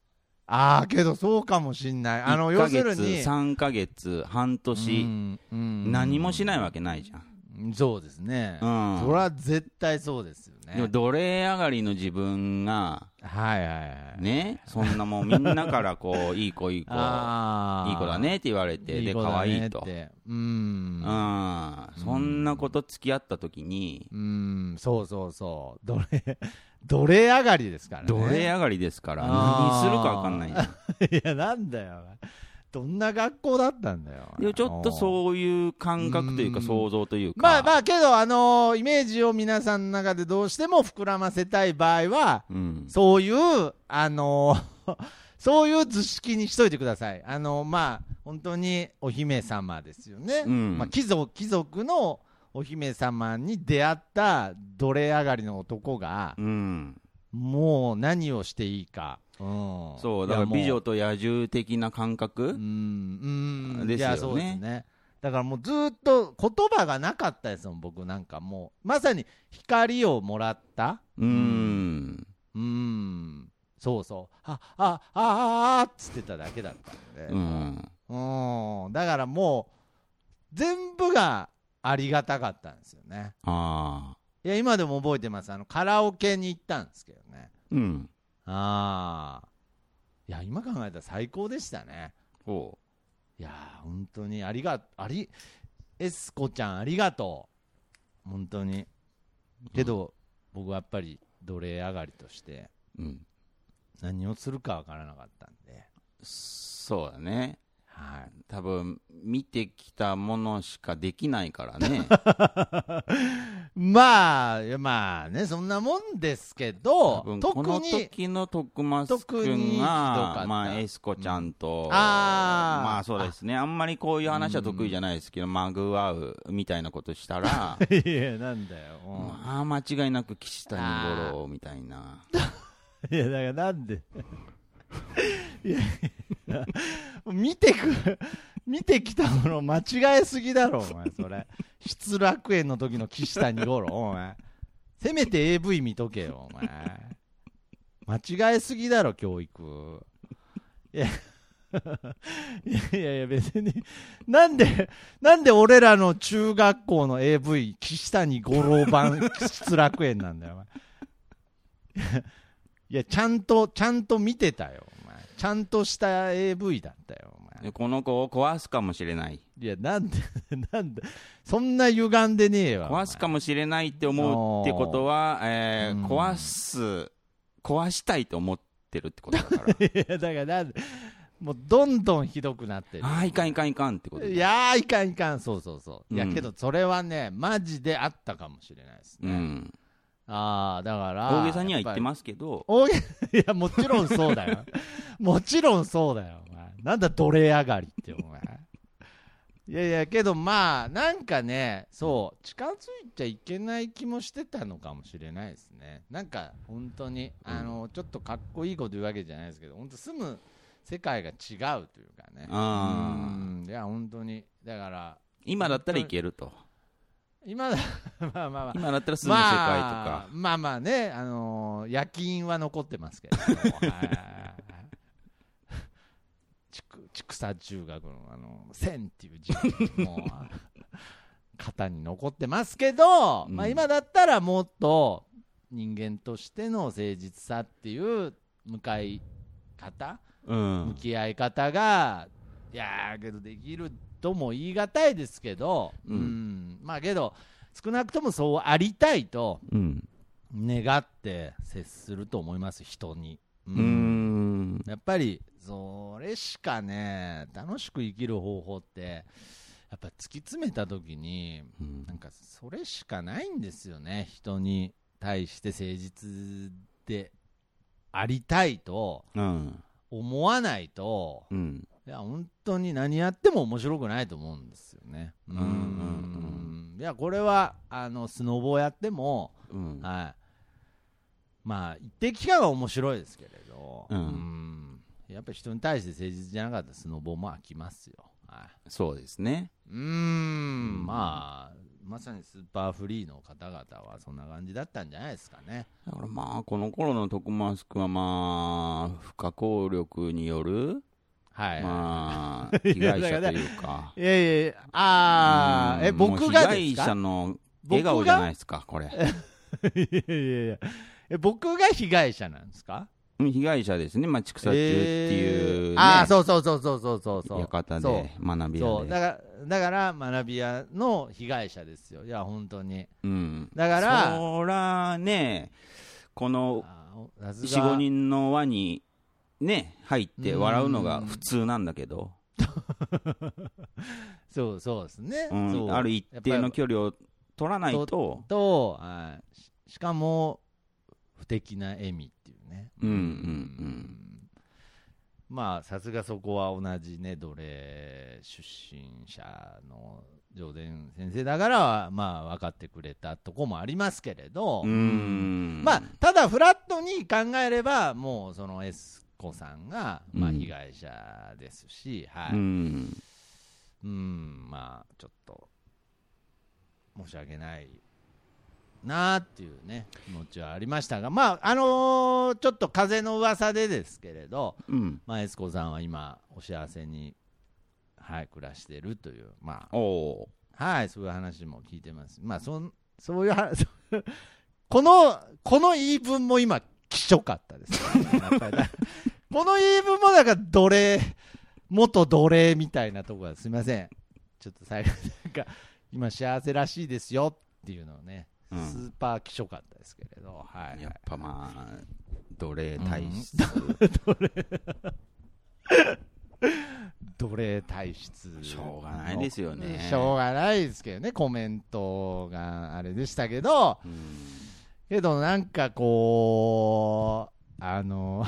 ああ、けどそうかもしんない。あの、1要するに、3ヶ月、半年、うんうん何もしないわけないじゃん。そうですね。うんそれは絶対そうですよね。でも奴隷上がりの自分が、はいはいはい。ね、そんなもうみんなからこう、いい子いい子、いいあー子だねって言われて、で、子だね可愛いとっ。てう。うんん。そんなこと付き合った時に、うん、そうそうそう。奴隷、奴隷上がりですからね。奴隷上がりですから、何するか分かんないじゃん。いや、なんだよ。どんな学校だったんだよ。でもちょっとそういう感覚というか、うん想像というか。まあまあ、けど、あのイメージを皆さんの中でどうしても膨らませたい場合は、うん。そういう、あの そういう図式にしといてください。あのまあ、本当にお姫様ですよね。うんまあ、貴族、貴族のお姫様に出会った奴隷上がりの男が、うん。もう何をしていいか。うん、そう、だから美女と野獣的な感う覚ん、うん、ですよねそうですね。だからもうずっと言葉がなかったですもん、僕なんかもう。まさに光をもらった。うーん。うん。そうそう。あ、あ、あ、あ、あっつってただけだったんで。うん。うん。だからもう、全部がありがたかったんですよね。ああ。いや、今でも覚えてます。あの、カラオケに行ったんですけどね。うん。ああ。いや、今考えたら最高でしたね。ほいやー、本当にありが、あり、エスコちゃんありがとう。本当に。けど、僕はやっぱり奴隷上がりとして、う。うん。何をするかわからなかったんで。そうだね。はい。多分、見てきたものしかできないからね。まあ、まあね、そんなもんですけど特このに、時の徳松君が、まあ、エスコちゃんと、あーまあそうですね、あんまりこういう話は得意じゃないですけど、まぐわうみたいなことしたら、いや、なんだよ。うんまあ間違いなく岸谷五郎みたいな。いや、だからなんで？いやいや、見てく、見てきたもの間違えすぎだろ、お前、それ。失楽園の時の岸谷五郎、お前。せめて AV 見とけよ、お前。間違えすぎだろ、教育。いや、いやいや、別に、なんで、なんで俺らの中学校の AV、岸谷五郎版失楽園なんだよ、お前。いや、ちゃんと、ちゃんと見てたよ、ちゃんとした AV だったよ、お前。でこの子を壊すかもしれない。いや、なんで、なんで、そんな歪んでねえわ。壊すかもしれないって思うってことは、えーうん壊す、壊したいと思ってるってことだから。いや、だからなんで、もうどんどんひどくなってる。ああ、いかんいかんいかんってこといやー、いかんいかん、そうそうそう。いや、うんけど、それはね、マジであったかもしれないですね。うん。ああ、だから。大げさには言ってす。ますけど、大げ、いや、もちろんそうだよ。もちろんそうだよ、お前。なんだ、奴隷上がりって、お前。いやいや、けどまあ、なんかね、そう、近づいちゃいけない気もしてたのかもしれないですね。なんか、本当に、あの、ちょっとかっこいいこと言うわけじゃないですけど、本当住む世界が違うというかね。いや、本当に。だから、今だったらいけると。今だ、まあまあまあ。今だったら住む世界とまあか。、まあまあね、あのー夜勤は残ってますけど、はい畜畜産中学の、あの千っていう字もう 型に残ってますけど、うんまあ今だったらもっと人間としての誠実さっていう向かい方、う向ん。き合い方が、いやーけどできるとも言い難いですけど、うんうんまあけど、少なくともそうありたいとうん。願って接すると思います、人に。うん。やっぱり、それしかね、楽しく生きる方法って、やっぱ突き詰めたときに、うんなんかそれしかないんですよね、人に対して誠実でありたいとうん。思わないと、うん。いや本当に何やっても面白くないと思うんですよね。うんうんうん。いやこれはあのスノボーやっても、うん。はい、まあ一定期間は面白いですけれど、うん。ん。やっぱり人に対して誠実じゃなかったらスノボーも飽きますよ。はい。そうですね。うーん、まあ、まさにスーパーフリーの方々はそんな感じだったんじゃないですかね。だからまあ、この頃の徳松君はまあ、不可抗力による、はい。まあ、被害者というか。いやいやあー、え、僕が被害者かの笑顔じゃないですか、これ。いやいやいやえ、僕が被害者なんですか？うん被害者ですね。まあ、畜産中っていう、ねえーああ、そうそうそうそうそうそうそう。館で、学びそう。屋で。だから、だから、学び屋の被害者ですよ。いや、本当に。うん。だから、そらね、このあーさす4、が5人の輪にね、入って笑うのが普通なんだけど、そうそうですね。うんある一定の距離を取らないと、と、はい。ししかも、不敵な笑みっていうね。うんうんうん。まあ、さすがそこは同じね、奴隷出身者の上田先生だから、まあ、分かってくれたとこもありますけれど、うん。まあ、ただ、フラットに考えれば、もう、そのエスコさんが、まあ、うん被害者ですし、はい。うん。うん、まあ、ちょっと、申し訳ないなあっていうね、気持ちはありましたが、まあ、あのーちょっと風の噂でですけれど、うん。まあ、エスコさんは今、お幸せに、はい、暮らしてるという、まおおあ、はい、そういう話も聞いてます。まあ、そんそういう話、この、この言い分も今、きしょかったですねこの言い分もなんか奴隷、元奴隷みたいなところがすみません。ちょっと最後、なんか、今幸せらしいですよっていうのをね、うんスーパーきしょかったですけれど、はい。やっぱまあ、奴隷体質、奴隷体質。しょうがないですよねしょうがないですけどね、コメントがあれでしたけど、うんけどなんかこう、あの、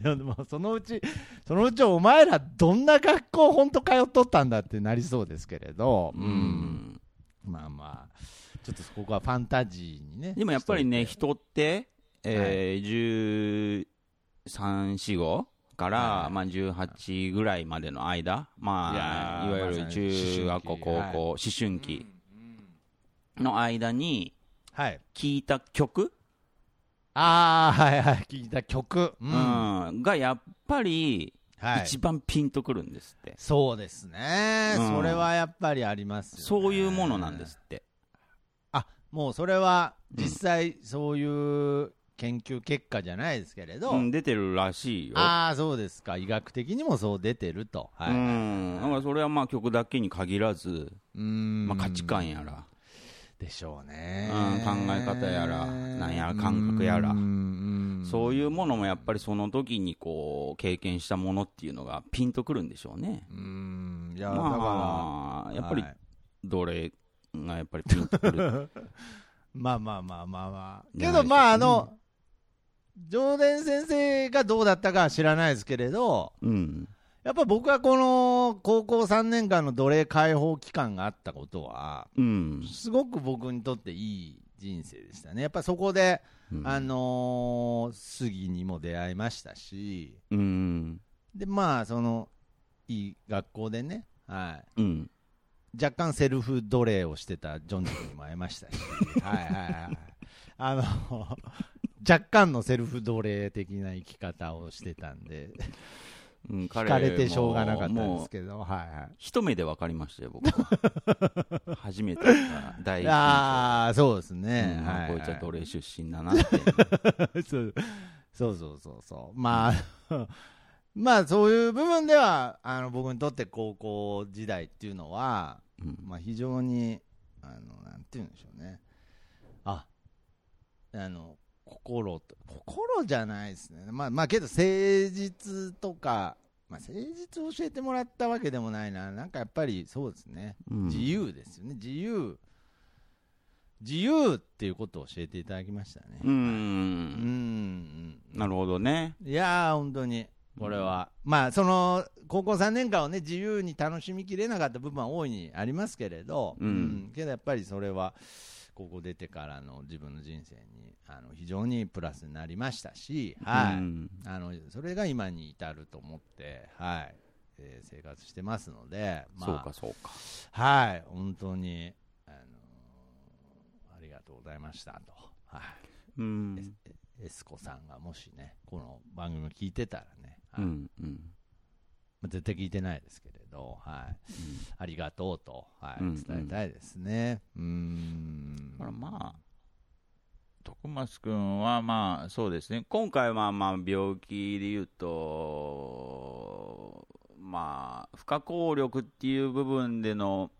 そのうち、そのうちお前らどんな学校本当通っとったんだってなりそうですけれど、うん。まあまあ、ちょっとここはファンタジーにね。でもやっぱりね、人って、えー、13、4、5から、はい。まあ、18ぐらいまでの間、まあ、いわゆる中学校、高校、思春期の間にはい。聴いた曲、ああ、はいはい、聞いた曲。う。うんんがやっぱりはい。一番ピンとくるんですって。そうですね、うんそれはやっぱりありますよ、ね。そういうものなんですって。あもうそれは実際そういう研究結果じゃないですけれど、うん、出てるらしいよ。ああそうですか医学的にもそう出てると、はいうん、だからそれはまあ曲だけに限らず、うーんまあ、価値観やら、でしょうね、うん考え方やらなんやら感覚やら。うんうんそういうものもやっぱりその時にこう経験したものっていうのがピンとくるんでしょうね。うんいやまあ、らやっぱりはい。奴隷がやっぱりピンとくる？まあまあまあまあまあ。けどまああの、上田先生がどうだったかは知らないですけれどうん。やっぱ僕はこの高校3年間の奴隷解放期間があったことはうん。すごく僕にとっていい人生でしたね。やっぱそこで、うんあのー杉にも出会いましたし、うん。で、まあ、その、いい学校でね、はい。うん。若干セルフ奴隷をしてたジョンジ君にも会いましたし、はいはいはい。あの、若干のセルフ奴隷的な生き方をしてたんで、うん、かれてしょうがなかったんですけど、はいはい。一目で分かりましたよ、僕は。初めて第一ああ、そうですね。うんはい、こいつは奴隷出身だなって。そうそうそうそうそう。まあ、まあそういう部分では、あの僕にとって高校時代っていうのは、うんまあ非常に、あの、なんて言うんでしょうね。あ、あの、心と、心じゃないですね。まあまあけど誠実とか、まあ誠実を教えてもらったわけでもないな。なんかやっぱりそうですね。うん自由ですよね。自由。自由っていうことを教えていただきましたね。う。うんん。なるほどね。いやー、本当に。これは。まあ、その、高校3年間をね、自由に楽しみきれなかった部分は大いにありますけれど、うんけどやっぱりそれは、高校出てからの自分の人生に、あの、非常にプラスになりましたし、はい。うんあの、それが今に至ると思って、はい。えー生活してますので、まあ、そうか、そうか。はい、本当に、あのありがとうございましたと。はい。うん。エスコさんがもしね、この番組を聞いてたらね、はいうん。うん。まあ絶対聞いてないですけれど、はい、ありがとうと、はい。うん伝えたいですね。うーん。だからまあ、徳松君はまあそうですね、今回はまあ病気で言うと、まあ、不可抗力っていう部分での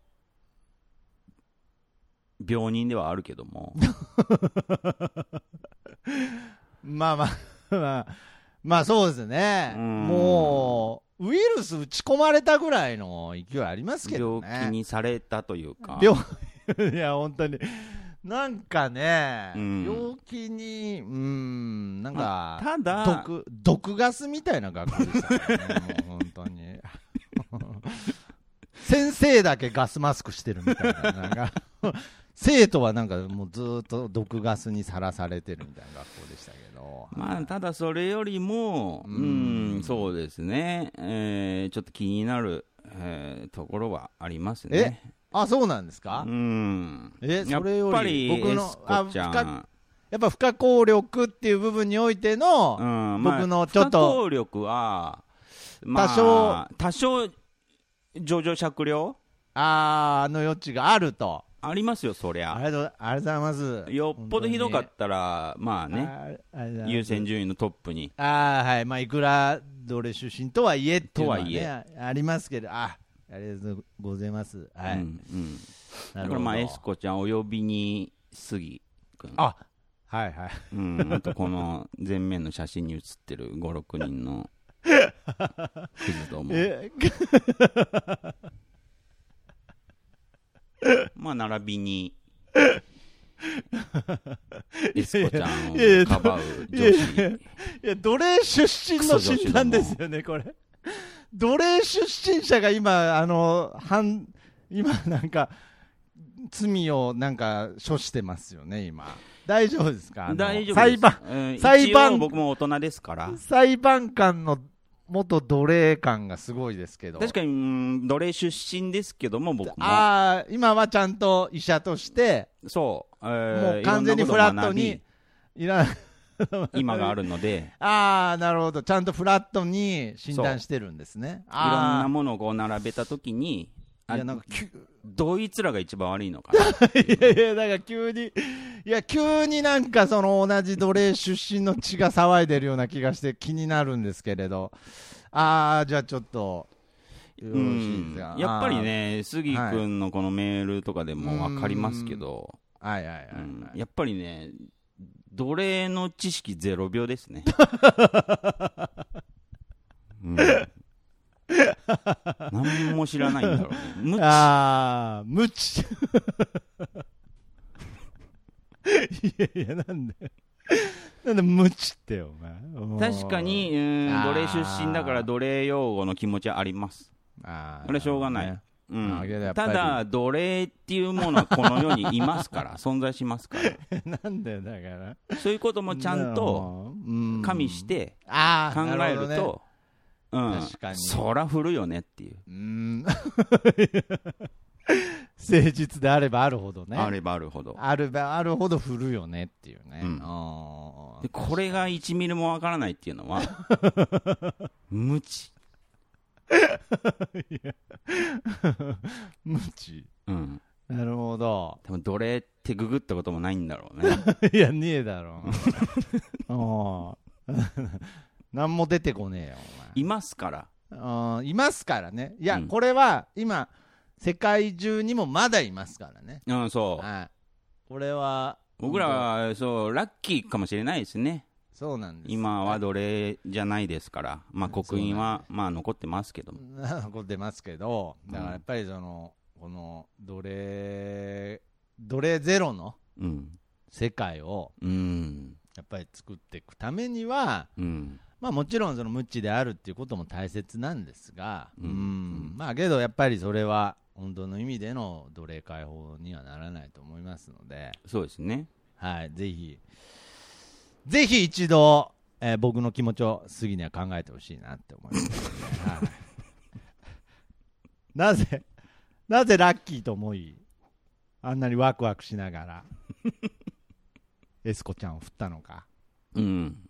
病人ではあるけども、まあまあ、まあ、まあそうですね。うん。もう、ウイルス打ち込まれたぐらいの勢いありますけどね。病気にされたというか、病 いや、本当に。なんかね、うん病気に、うん、なんか、ただ毒、毒ガスみたいな学校でしたね、もう本当に。先生だけガスマスクしてるみたいな、なんか、生徒はなんかもうずーっと毒ガスにさらされてるみたいな学校でしたけど。まあ、ただそれよりも、ううんん、そうですね、えーちょっと気になる、えーところはありますね。あ、そうなんですか、うん。え、それよぱり、り僕のあやっぱ不可抗力っていう部分においての、うん僕のちょっと不可抗力は、まあ、多少多少、上場酌量あーの余地があると。ありますよ、そりゃ。ありがとうございます。よっぽどひどかったら、まあね、ね。ああ優先順位のトップに。あーはい。まあ、いくらどれ出身とはいえとはいえありますけど、あ、ありがとうございます。はい。うんうん。だからまあ、エスコちゃんお呼びに杉君。あ、はいはい。うん、あとこの前面の写真に写ってる5、6人の クズども。え、まあ、並びに、エスコちゃんをかばう女子。やいや、奴隷出身の診断ですよね、これ。奴隷出身者が今、あの、反、今なんか、罪をなんか処してますよね、今。大丈夫ですか？大丈夫です。裁判、うん裁判僕も大人ですから。裁判官の元奴隷感がすごいですけど。確かに、うん奴隷出身ですけども、僕も。ああ、今はちゃんと医者として、そう。えーもう完全にフラットにいら、今があるので、ああ、なるほど。ちゃんとフラットに診断してるんですね。いろんあなものを並べたときに、いや、なんか、急どいつらが一番悪いのかな。いやいや、だから急に、いや、急になんかその同じ奴隷出身の血が騒いでるような気がして気になるんですけれど。ああ、じゃあちょっと、よろしいですか？やっぱりね、杉君のこのメールとかでもはい分かりますけど。はいはいはい、はいうんやっぱりね、奴隷の知識ゼロ秒ですね。うん、何も知らないんだろうね。無知ああ、無知。いやいや、なんで、なんで無知ってよ、お前。確かに、うん奴隷出身だから奴隷用語の気持ちはあります。あー、これしょうがないねうんただ、奴隷っていうものはこの世にいますから、存在しますから。なんだよ、だから。そういうこともちゃんとうん加味してあ考えると、うん、確かにそら振るよねっていう。うーん 誠実であればあるほどね。あればあるほど。あるばあるほど振るよねっていうね。うんでこれが1ミリもわからないっていうのは、無知。無知。うん。なるほど。多分奴隷ってググったこともないんだろうね。いや、ねえだろ。うん何も出てこねえよ、いますから。お前。うんいますからね。いや、うんこれは今、世界中にもまだいますからね。うん、そう。はい。これは、僕らは、そう、ラッキーかもしれないですね。そうなんです。今は奴隷じゃないですから。まあ、刻印は、まあ、残ってますけども。残ってますけど、だからやっぱりその、この奴隷、奴隷ゼロのうん。世界をうん。やっぱり作っていくためには、うん。まあ、もちろんその無知であるっていうことも大切なんですが、うん。うん。まあけどやっぱりそれは本当の意味での奴隷解放にはならないと思いますので、そうですね。はい、ぜひ、ぜひ一度、えー僕の気持ちを杉には考えてほしいなって思います、ね。はい、なぜ、なぜラッキーと思い、あんなにワクワクしながら、エスコちゃんを振ったのか、うん。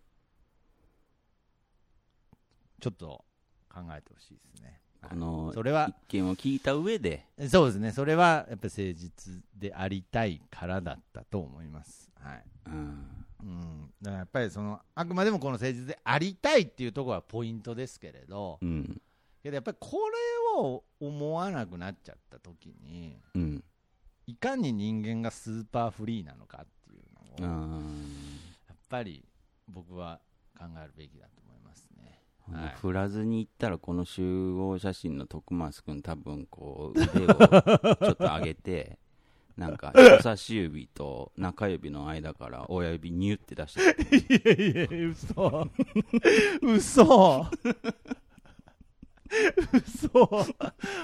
ちょっと考えてほしいですね。このそれは一見を聞いた上で、そうですね、それはやっぱ誠実でありたいからだったと思います。はいうん。うん、だからやっぱりそのあくまでもこの誠実でありたいっていうところはポイントですけれど、うん。けどやっぱりこれを思わなくなっちゃった時に、うん。いかに人間がスーパーフリーなのかっていううのを、やん。っぱり僕は考えるべきだと思いますね。はい振らずに言ったら、この集合写真の徳松君、多分こう、腕をちょっと上げて、なんか、人差し指と中指の間から親指ニュって出してる。いやいや、嘘。嘘。嘘。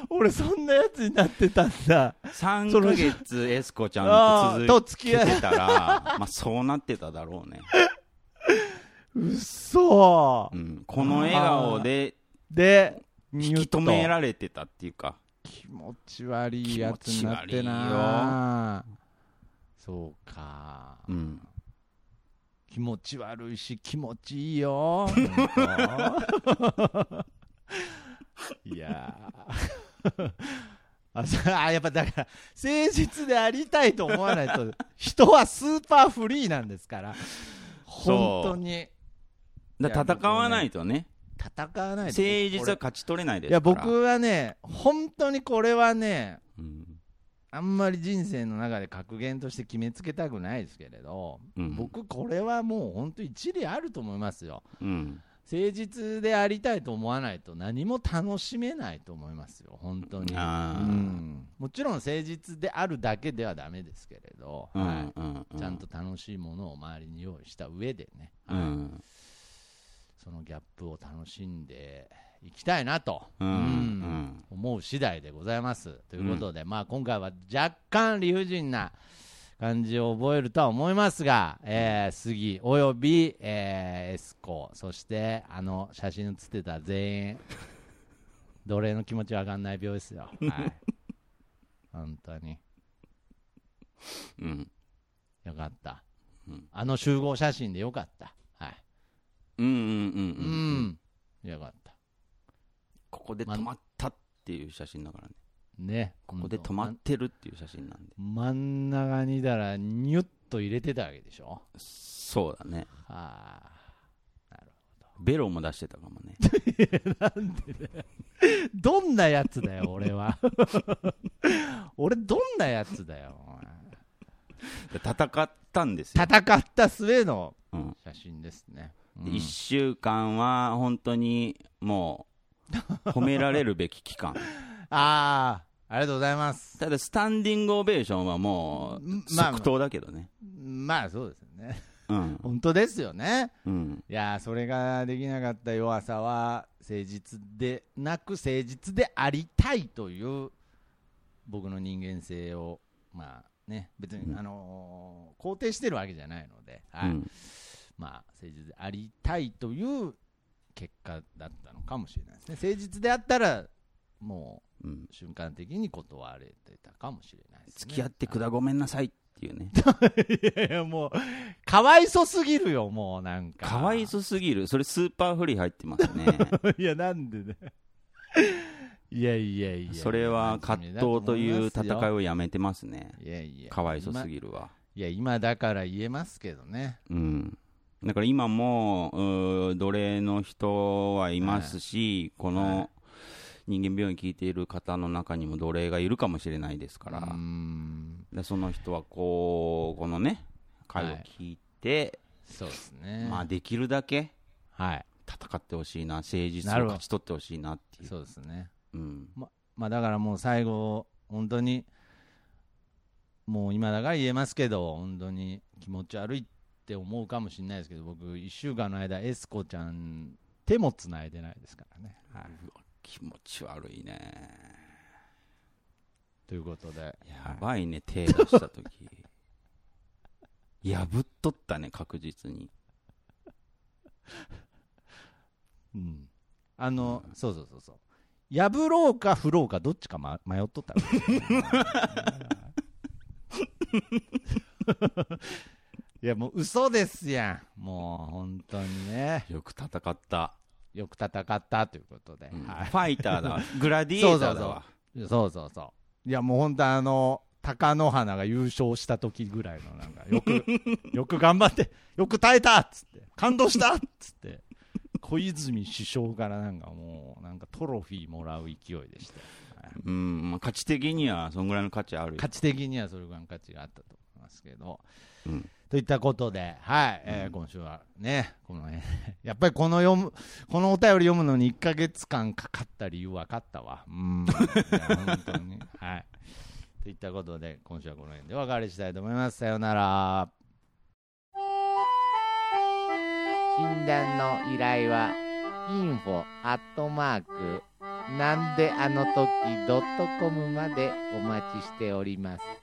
俺そんなやつになってたんだ。3そのヶ月エスコちゃんと続いけてたら、まあそうなってただろうね。嘘。う。ん。この笑顔でで、引き止めれられてたっていうか、気持ち悪いやつになってな。そうか、うん。気持ち悪いし気持ちいいよ。いやー。あそうあやっぱだから誠実でありたいと思わないと。人はスーパーフリーなんですから。本当にだ戦わないとね、戦わない誠と実は勝ち取れないでいやすから。僕はね本当にこれはねうん。あんまり人生の中で格言として決めつけたくないですけれど、うん。僕、これはもう本当、一理あると思いますよ、うん。誠実でありたいと思わないと、何も楽しめないと思いますよ、本当に。うん。もちろん誠実であるだけではだめですけれど、うんはい。ちゃんと楽しいものを周りに用意した上でね、うはい。ん。そのギャップを楽しんでいきたいなと、うんうん思う次第でございます。ということで、まあ、今回は若干理不尽な感じを覚えるとは思いますが、えー杉および、えーエスコ、そしてあの写真写ってた全員、奴隷の気持ちわかんない病ですよ。はい、本当にうん。よかった、うんあの集合写真でよかった。はい、うんうんうんううん。ん、よかった。ここで止まったっていう写真だからね。ね、ここで止まってるっていう写真なんで。真ん中にだらニュッと入れてたわけでしょ？そうだね。はあなるベロも出してたかもね。どんなやつだよ俺は 俺どんなやつだよ戦ったんですよ。戦った末のうん写真ですね、うん1週間は本当にもう褒められるべき期間。ああありがとうございますただ、スタンディングオベーションはもうんまあ即答だけどね。まあそうですよねうん。本当ですよねうん。いやーそれができなかった弱さは誠実でなく誠実でありたいという僕の人間性をまあね別に、うんあのー肯定してるわけじゃないので、はいうんまあ誠実でありたいという結果だったのかもしれないですね誠実であったらもう瞬間的に断られてたかもしれないです、ね、付き合ってくだごめんなさいっていうね。いやいやもうかわいそすぎるよもうなんかかわいそすぎる。それスーパーフリー入ってますね。いや、なんでね。いやいやいや。それは葛藤という戦いを。をやめてますね。いやいや。かわいそする。ぎるわ。いや、今だから言えますけどね。うん。だから今も、奴隷の人はいますし、こはいの人間病院聞いている方の中にも奴隷がいるかもしれないですから。でその人はこう、このね、会を聞いて、そうですね。まあできるだけはい。戦ってほしいな、誠実を勝ち取ってほしいなっていう。そうですね。うん。まあだからもう最後、本当に、もう今だから言えますけど、本当に気持ち悪いってって思うかもしれないですけど僕1週間の間エスコちゃん手もつないでないですからね、はい、うわ気持ち悪いね。ということで。やばいね、手出したとき。破っとったね、確実に。うん、あの、そうそうそうそう。破ろうか振ろうかどっちか、ま、迷っとった いやもう嘘ですやんもう本当にねよく戦った。よく戦ったということで、うんはいファイターだわ。グラディエーターだわ。そうそうそう。いや、もう本当あの、貴乃花が優勝した時ぐらいの、なんか、よく、よく頑張って、よく耐えたっつって、感動したっつって、小泉首相からなんかもう、なんかトロフィーもらう勢いでしたうん、まあ、価値的にはそんぐらいの価値あるよ。価値的にはそれぐらいの価値があったと思いますけど。うんといったことで、はい、えー今週はね、このね、やっぱりこの読む、このお便り読むのに1ヶ月間かかった理由分かったわ。うん。本当に。はい。といったことで、今週はこの辺でお別れしたいと思います。さようなら。診断の依頼は、info アットマーク、なんであの時ドットコムまでお待ちしております。